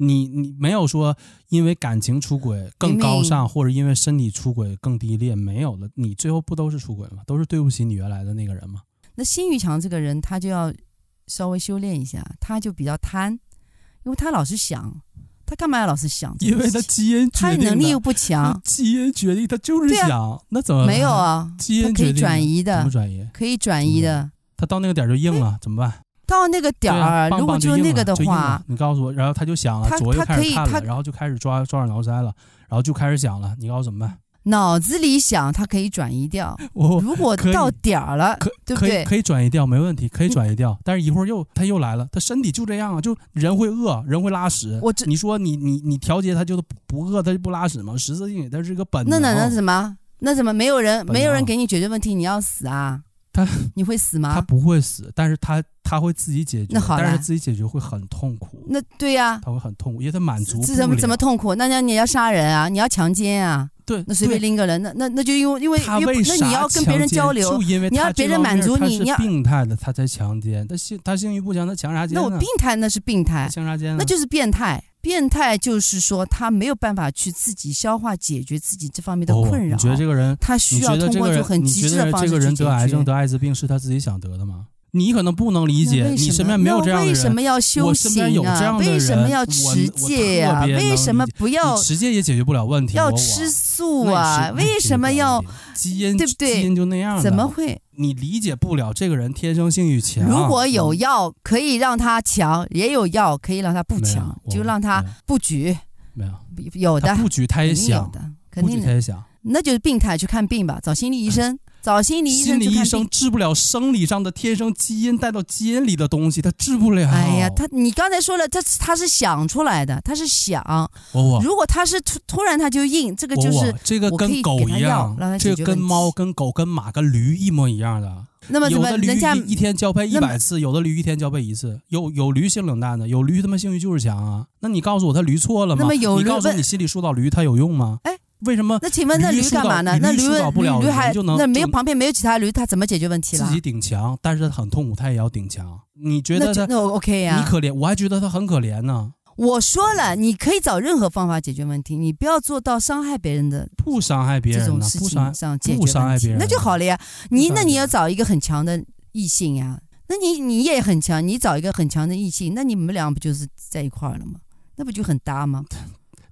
你你没有说因为感情出轨更高尚，或者因为身体出轨更低劣，没有了。你最后不都是出轨吗？都是对不起你原来的那个人吗？那性欲强这个人，他就要稍微修炼一下，他就比较贪，因为他老是想，他干嘛要老是想？因为他基因决定，他能力又不强，基因决定他就是想，啊、那怎么没有啊？基因可以转移的，怎么转移？可以转移的。他到那个点就硬了，怎么办？到那个点儿，如果就那个的话，你告诉我，然后他就想了，左右开始看了，然后就开始抓抓耳挠腮了，然后就开始想了，你告诉我怎么办？脑子里想，它可以转移掉。[LAUGHS] 如果到点儿了，对不对？可以转移掉，没问题，可以转移掉。但是一会儿又他又来了，他身体就这样啊，就人会饿，人会拉屎。我这你说你你你调节他就不饿，他就不拉屎吗？十字性他是个本能。那那那怎么？那怎么没有人没有人给你解决问题？你要死啊？他 [LAUGHS] 你会死吗？他不会死，但是他他会自己解决。那好，但是自己解决会很痛苦。那对呀、啊，他会很痛苦，因为他满足。怎么怎么痛苦？那那你要杀人啊？你要强奸啊？对，那随便拎个人，那那那就因为因为他为啥那你要跟别人交流，就因为你要别人满足你，你要病态的他才强奸，他性他性欲不强，他强啥奸？那我病态那是病态，强啥奸？那就是变态。变态就是说他没有办法去自己消化解决自己这方面的困扰。你觉得这个人他需要通过很极致的方式去解决。这个人得癌症得艾滋病是他自己想得的吗？你可能不能理解，你身边没有这样的人。为什么要修行啊？为什么要持戒啊？为什么不要持戒也解决不了问题？要吃素啊？为什么要基因？对不对？基因就那样。怎么会？你理解不了这个人天生性欲强。如果有药可以让他强，也有药可以让他不强，就让他不举。没有，有的不举他也想，肯定有的，肯定他也想。那就是病态，去看病吧，找心理医 [LAUGHS] 生。找心理医生，心理医生治不了生理上的天生基因带到基因里的东西，他治不了。哎呀，他你刚才说了，他他是想出来的，他是想。如果他是突突然他就硬，这个就是这个跟狗一样，这个跟猫、跟狗、跟马、跟驴一模一样的。那么怎么人家一天交配一百次，有的驴一天交配一次，有有驴性冷淡的，有驴他妈性欲就是强啊。那你告诉我他驴错了吗？那么有你告诉我你心理疏导驴他有用吗？哎。为什么？那请问那驴干嘛呢？那驴驴驴还那没有旁边没有其他驴，他怎么解决问题了？自己顶墙，但是他很痛苦，他也要顶墙。你觉得那那 OK 呀？你可怜，我还觉得他很可怜呢。我说了，你可以找任何方法解决问题，你不要做到伤害别人的，不伤害别人这种事情上解决问题，不伤害别人，那就好了呀。你那你要找一个很强的异性呀，那你你也很强，你找一个很强的异性，那你们俩不就是在一块儿了吗？那不就很搭吗？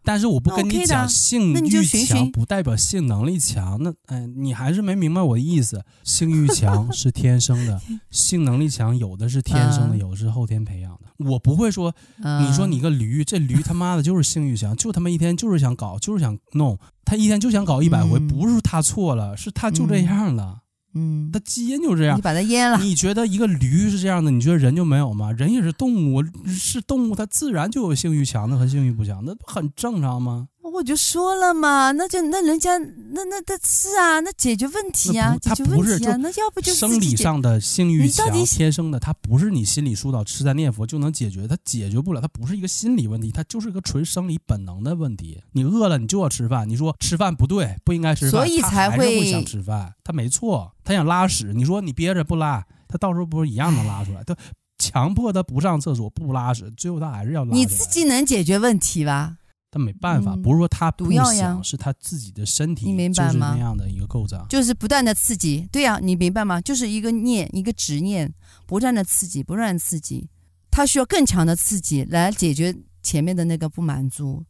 但是我不跟你讲性欲强不代表性能力强，那哎，你还是没明白我的意思。性欲强 [LAUGHS] 是天生的，性能力强有的是天生的，有的是后天培养的。我不会说，你说你个驴，这驴他妈的就是性欲强，就他妈一天就是想搞，就是想弄，他一天就想搞一百回，不是他错了，是他就这样了。嗯，它基因就这样。你把它阉了。你觉得一个驴是这样的？你觉得人就没有吗？人也是动物，是动物，它自然就有性欲强的和性欲不强，那不很正常吗？我就说了嘛，那就那人家那那他是啊，那解决问题啊，解决问题啊那要不就生理上的性欲强，天生的，他不是你心理疏导、吃斋念佛就能解决，他解决不了，他不是一个心理问题，他就是一个纯生理本能的问题。你饿了，你就要吃饭。你说吃饭不对，不应该吃饭，所以才会，会想吃饭。他没错，他想拉屎。你说你憋着不拉，他到时候不是一样能拉出来？他强迫他不上厕所不拉屎，最后他还是要拉。你自己能解决问题吧？他没办法，不是说他不想，是他自己的身体就是那样的一个构造，就是不断的刺激。对呀，你明白吗？就是一个念，一个执念，不断的刺激，不断的刺激，他需要更强的刺激来解决前面的那个不满足，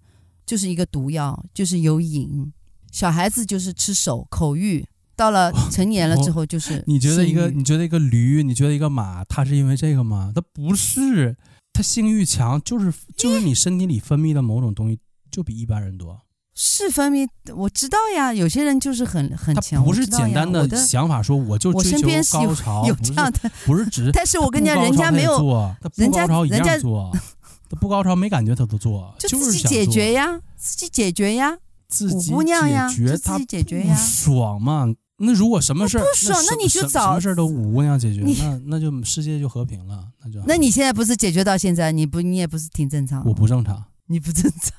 就是一个毒药，就是有瘾。小孩子就是吃手口欲，到了成年了之后就是。你觉得一个，你觉得一个驴，你觉得一个马，它是因为这个吗？它不是，它性欲强，就是就是你身体里分泌的某种东西。就比一般人多，是分泌我知道呀。有些人就是很很强，不是简单的想法说我就追求高潮，有这样的不是只。[LAUGHS] 但是我跟你讲，人家没有，人家人家做，[LAUGHS] 他不高潮没感觉他都做，就自己解决呀，自己解决呀，自己姑娘呀，自己解决呀，爽嘛？那如果什么事儿不爽，那你就找什么事儿都五姑娘解决，[LAUGHS] 那那就世界就和平了，那就。那你现在不是解决到现在，你不你也不是挺正常？我不正常。你不正常，他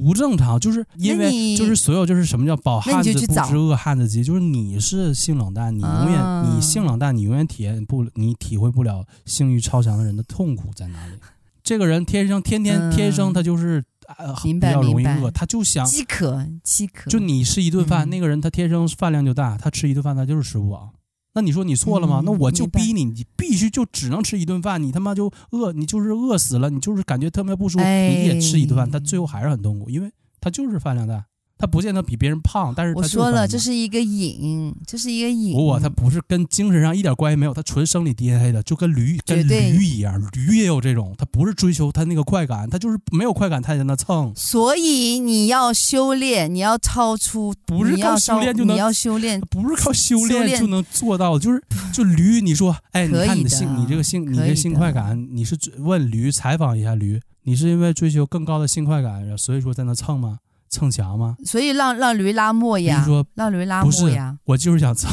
不正常，就是因为就是所有就是什么叫饱汉子不知饿汉子饥，就是你是性冷淡，你永远、啊、你性冷淡，你永远体验不，你体会不了性欲超强的人的痛苦在哪里。这个人天生天天、嗯、天生他就是呃比较容易饿，他就想饥渴饥渴。就你吃一顿饭，嗯、那个人他天生饭量就大，他吃一顿饭他就是吃不饱。那你说你错了吗？嗯、那我就逼你，你必须就只能吃一顿饭，你他妈就饿，你就是饿死了，你就是感觉特别不舒服，哎、你也吃一顿饭，但最后还是很痛苦，因为他就是饭量大。他不见得比别人胖，但是他我说了，这是一个瘾，这是一个瘾。不，他不是跟精神上一点关系没有，他纯生理 DNA 的，就跟驴跟驴一样，驴也有这种，他不是追求他那个快感，他就是没有快感，他也在那蹭。所以你要修炼，你要超出，不是靠修炼就能，你要修炼，不是靠修炼就能做到，就是就驴，你说，哎，你看你的性，你这个性，你这个性快感，你是问驴采访一下驴，你是因为追求更高的性快感，所以说在那蹭吗？蹭墙吗？所以让让驴拉磨呀，说让驴拉磨呀。我就是想蹭，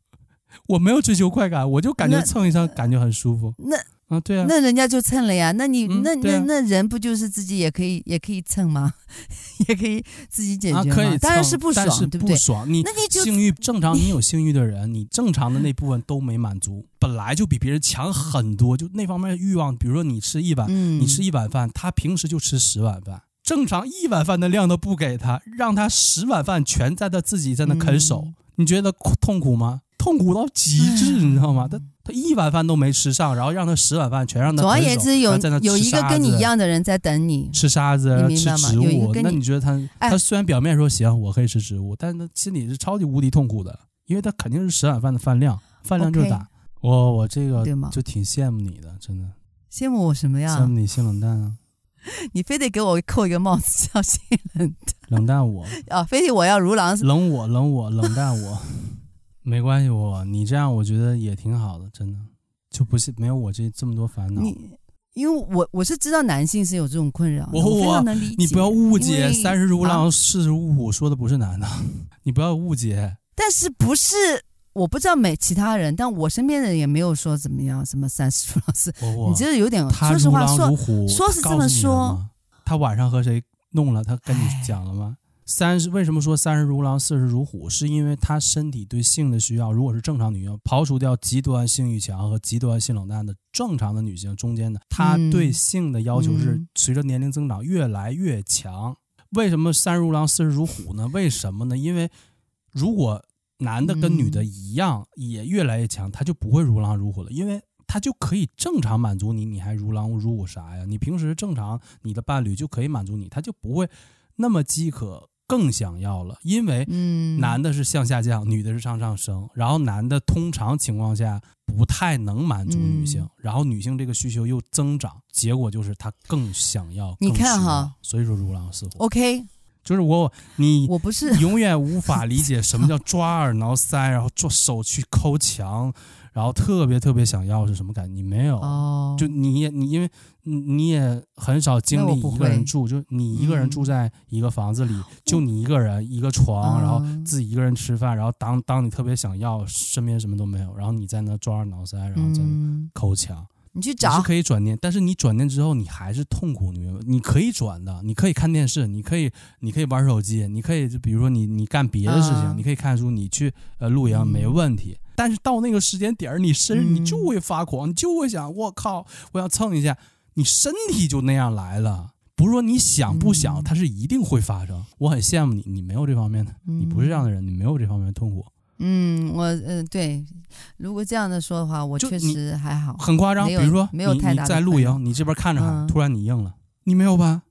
[LAUGHS] 我没有追求快感，我就感觉蹭一蹭感觉很舒服。那啊，对啊，那人家就蹭了呀。那你、嗯、那那那人不就是自己也可以也可以蹭吗？[LAUGHS] 也可以自己解决吗？啊、可以，当然是不爽，是不爽，对不对？你那你就性欲正常，你有性欲的人，你正常的那部分都没满足，[LAUGHS] 本来就比别人强很多，就那方面欲望，比如说你吃一碗，嗯、你吃一碗饭，他平时就吃十碗饭。正常一碗饭的量都不给他，让他十碗饭全在他自己在那啃手，嗯、你觉得痛苦吗？痛苦到极致，你知道吗？他他一碗饭都没吃上，然后让他十碗饭全让他。总而言之，有有一个跟你一样的人在等你吃沙子，你吃植物。那你觉得他他虽然表面说行，我可以吃植物，但是他心里是超级无敌痛苦的，因为他肯定是十碗饭的饭量，饭量就是大。我我这个就挺羡慕你的，真的。羡慕我什么呀？羡慕你性冷淡啊。[LAUGHS] 你非得给我扣一个帽子叫性冷淡，[LAUGHS] 冷淡我啊！非得我要如狼冷我冷我冷淡我，[LAUGHS] 没关系，我你这样我觉得也挺好的，真的就不是没有我这这么多烦恼。你因为我我是知道男性是有这种困扰，我我非常能理解。你不要误解，三十如狼，啊、四十如虎，说的不是男的，你不要误解。但是不是我不知道每其他人，但我身边的人也没有说怎么样，什么三十如狼四，你这是有点说实话说说是这么说。他晚上和谁弄了？他跟你讲了吗？三十为什么说三十如狼，四十如虎？是因为他身体对性的需要，如果是正常女性，刨除掉极端性欲强和极端性冷淡的正常的女性中间的，她对性的要求是随着年龄增长越来越强。嗯、为什么三十如狼，四十如虎呢？为什么呢？因为如果男的跟女的一样，也越来越强，他就不会如狼如虎了，因为他就可以正常满足你，你还如狼如虎啥呀？你平时正常，你的伴侣就可以满足你，他就不会那么饥渴。更想要了，因为男的是向下降，嗯、女的是上上升。然后男的通常情况下不太能满足女性，嗯、然后女性这个需求又增长，结果就是他更想要。你看哈，所以说如狼似虎。OK，就是我你我不是永远无法理解什么叫抓耳挠腮，然后做手去抠墙。然后特别特别想要是什么感觉？你没有，哦、就你也你因为你也很少经历一个人住，就你一个人住在一个房子里，嗯、就你一个人一个床，嗯、然后自己一个人吃饭，然后当当你特别想要，身边什么都没有，然后你在那抓耳挠腮，然后在那抠墙。嗯你去找，你是可以转念，但是你转念之后，你还是痛苦。你明白？你可以转的，你可以看电视，你可以，你可以玩手机，你可以，就比如说你，你干别的事情，嗯、你可以看书，你去呃露营没问题。嗯、但是到那个时间点儿，你身你就会发狂，嗯、你就会想，我靠，我要蹭一下，你身体就那样来了。不是说你想不想，它是一定会发生。我很羡慕你，你没有这方面的，你不是这样的人，你没有这方面的痛苦。嗯，我嗯、呃、对，如果这样的说的话，我确实还好，很夸张。比如说，没有太大你，你在露营，你这边看着突然你硬了，你没有吧？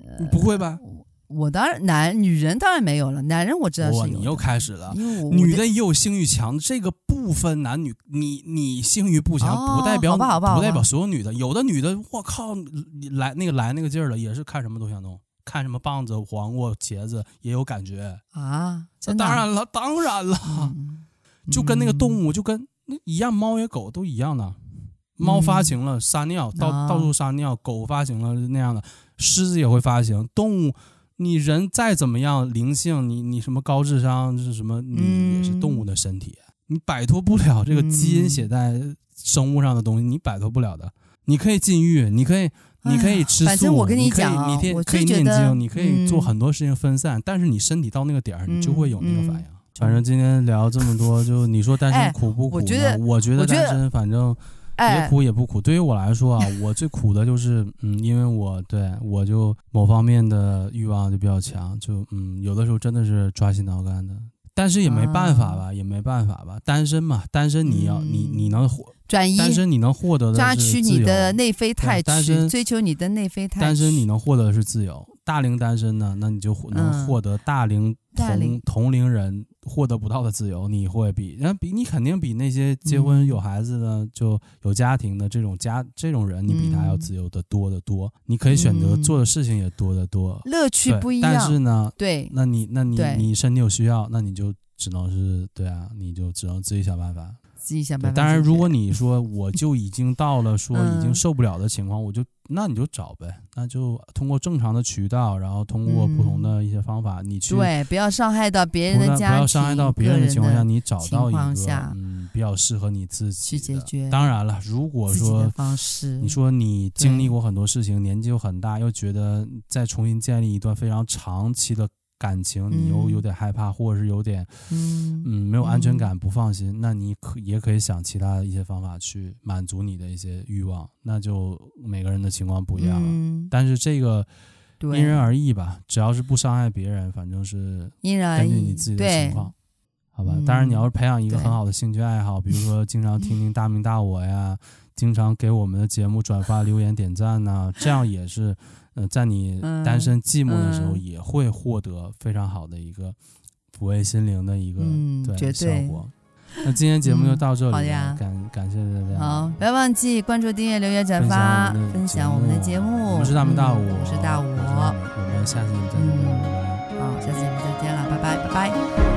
呃、你不会吧？我当然男女人当然没有了，男人我知道是有。你又开始了，女的也有性欲强，这个不分男女。你你性欲不强，哦、不代表不代表所有女的，有的女的我靠，来那个来那个劲儿了，也是看什么都想弄。看什么棒子、黄瓜、茄子也有感觉啊？那当然了，当然了，嗯、[LAUGHS] 就跟那个动物就跟那一样，猫也狗都一样的。猫发情了撒尿，到、嗯、到处撒尿；狗发情了那样的，狮子也会发情。动物，你人再怎么样灵性，你你什么高智商是什么？你也是动物的身体，嗯、你摆脱不了这个基因写在生物上的东西，你摆脱不了的。你可以禁欲，你可以。你可以吃素，反正我跟你讲，你可以，你可以念经，你可以做很多事情分散，但是你身体到那个点儿，你就会有那个反应。反正今天聊这么多，就你说单身苦不苦呢？我觉得单身反正也苦也不苦。对于我来说啊，我最苦的就是嗯，因为我对我就某方面的欲望就比较强，就嗯，有的时候真的是抓心挠肝的。但是也没办法吧，也没办法吧，单身嘛，单身你要你你能获转移，单身你能获得的抓取你的内啡肽，单身追求你的内啡肽，单身你能获得的是自由。大龄单身呢，那你就能获得大龄同同龄人获得不到的自由。你会比人比你肯定比那些结婚有孩子的就有家庭的这种家这种人，你比他要自由的多得多。你可以选择做的事情也多得多，乐趣不一样。但是呢，对，那你那你你身体有需要，那你就只能是对啊，你就只能自己想办法。自己想办法。当然，如果你说我 [LAUGHS] 就已经到了说已经受不了的情况，我就那你就找呗，那就通过正常的渠道，然后通过不同的一些方法，你去对，不要伤害到别人的家庭，不要伤害到别人的情况下，你找到一个嗯比较适合你自己去解决。当然了，如果说你说你经历过很多事情，年纪又很大，又觉得再重新建立一段非常长期的。感情你又有点害怕，或者是有点嗯嗯没有安全感，不放心，那你可也可以想其他的一些方法去满足你的一些欲望，那就每个人的情况不一样了。但是这个因人而异吧，只要是不伤害别人，反正是根据你自己的情况，好吧。当然你要是培养一个很好的兴趣爱好，比如说经常听听大明大我呀，经常给我们的节目转发、留言、点赞呐，这样也是。在你单身寂寞的时候，也会获得非常好的一个抚慰心灵的一个对效果。那今天节目就到这里，好呀感感谢大家。好，不要忘记关注、订阅、留言、转发、分享我们的节目。我是大明大武，我是大武，我们下次再见。好，下次节目再见了，拜拜，拜拜。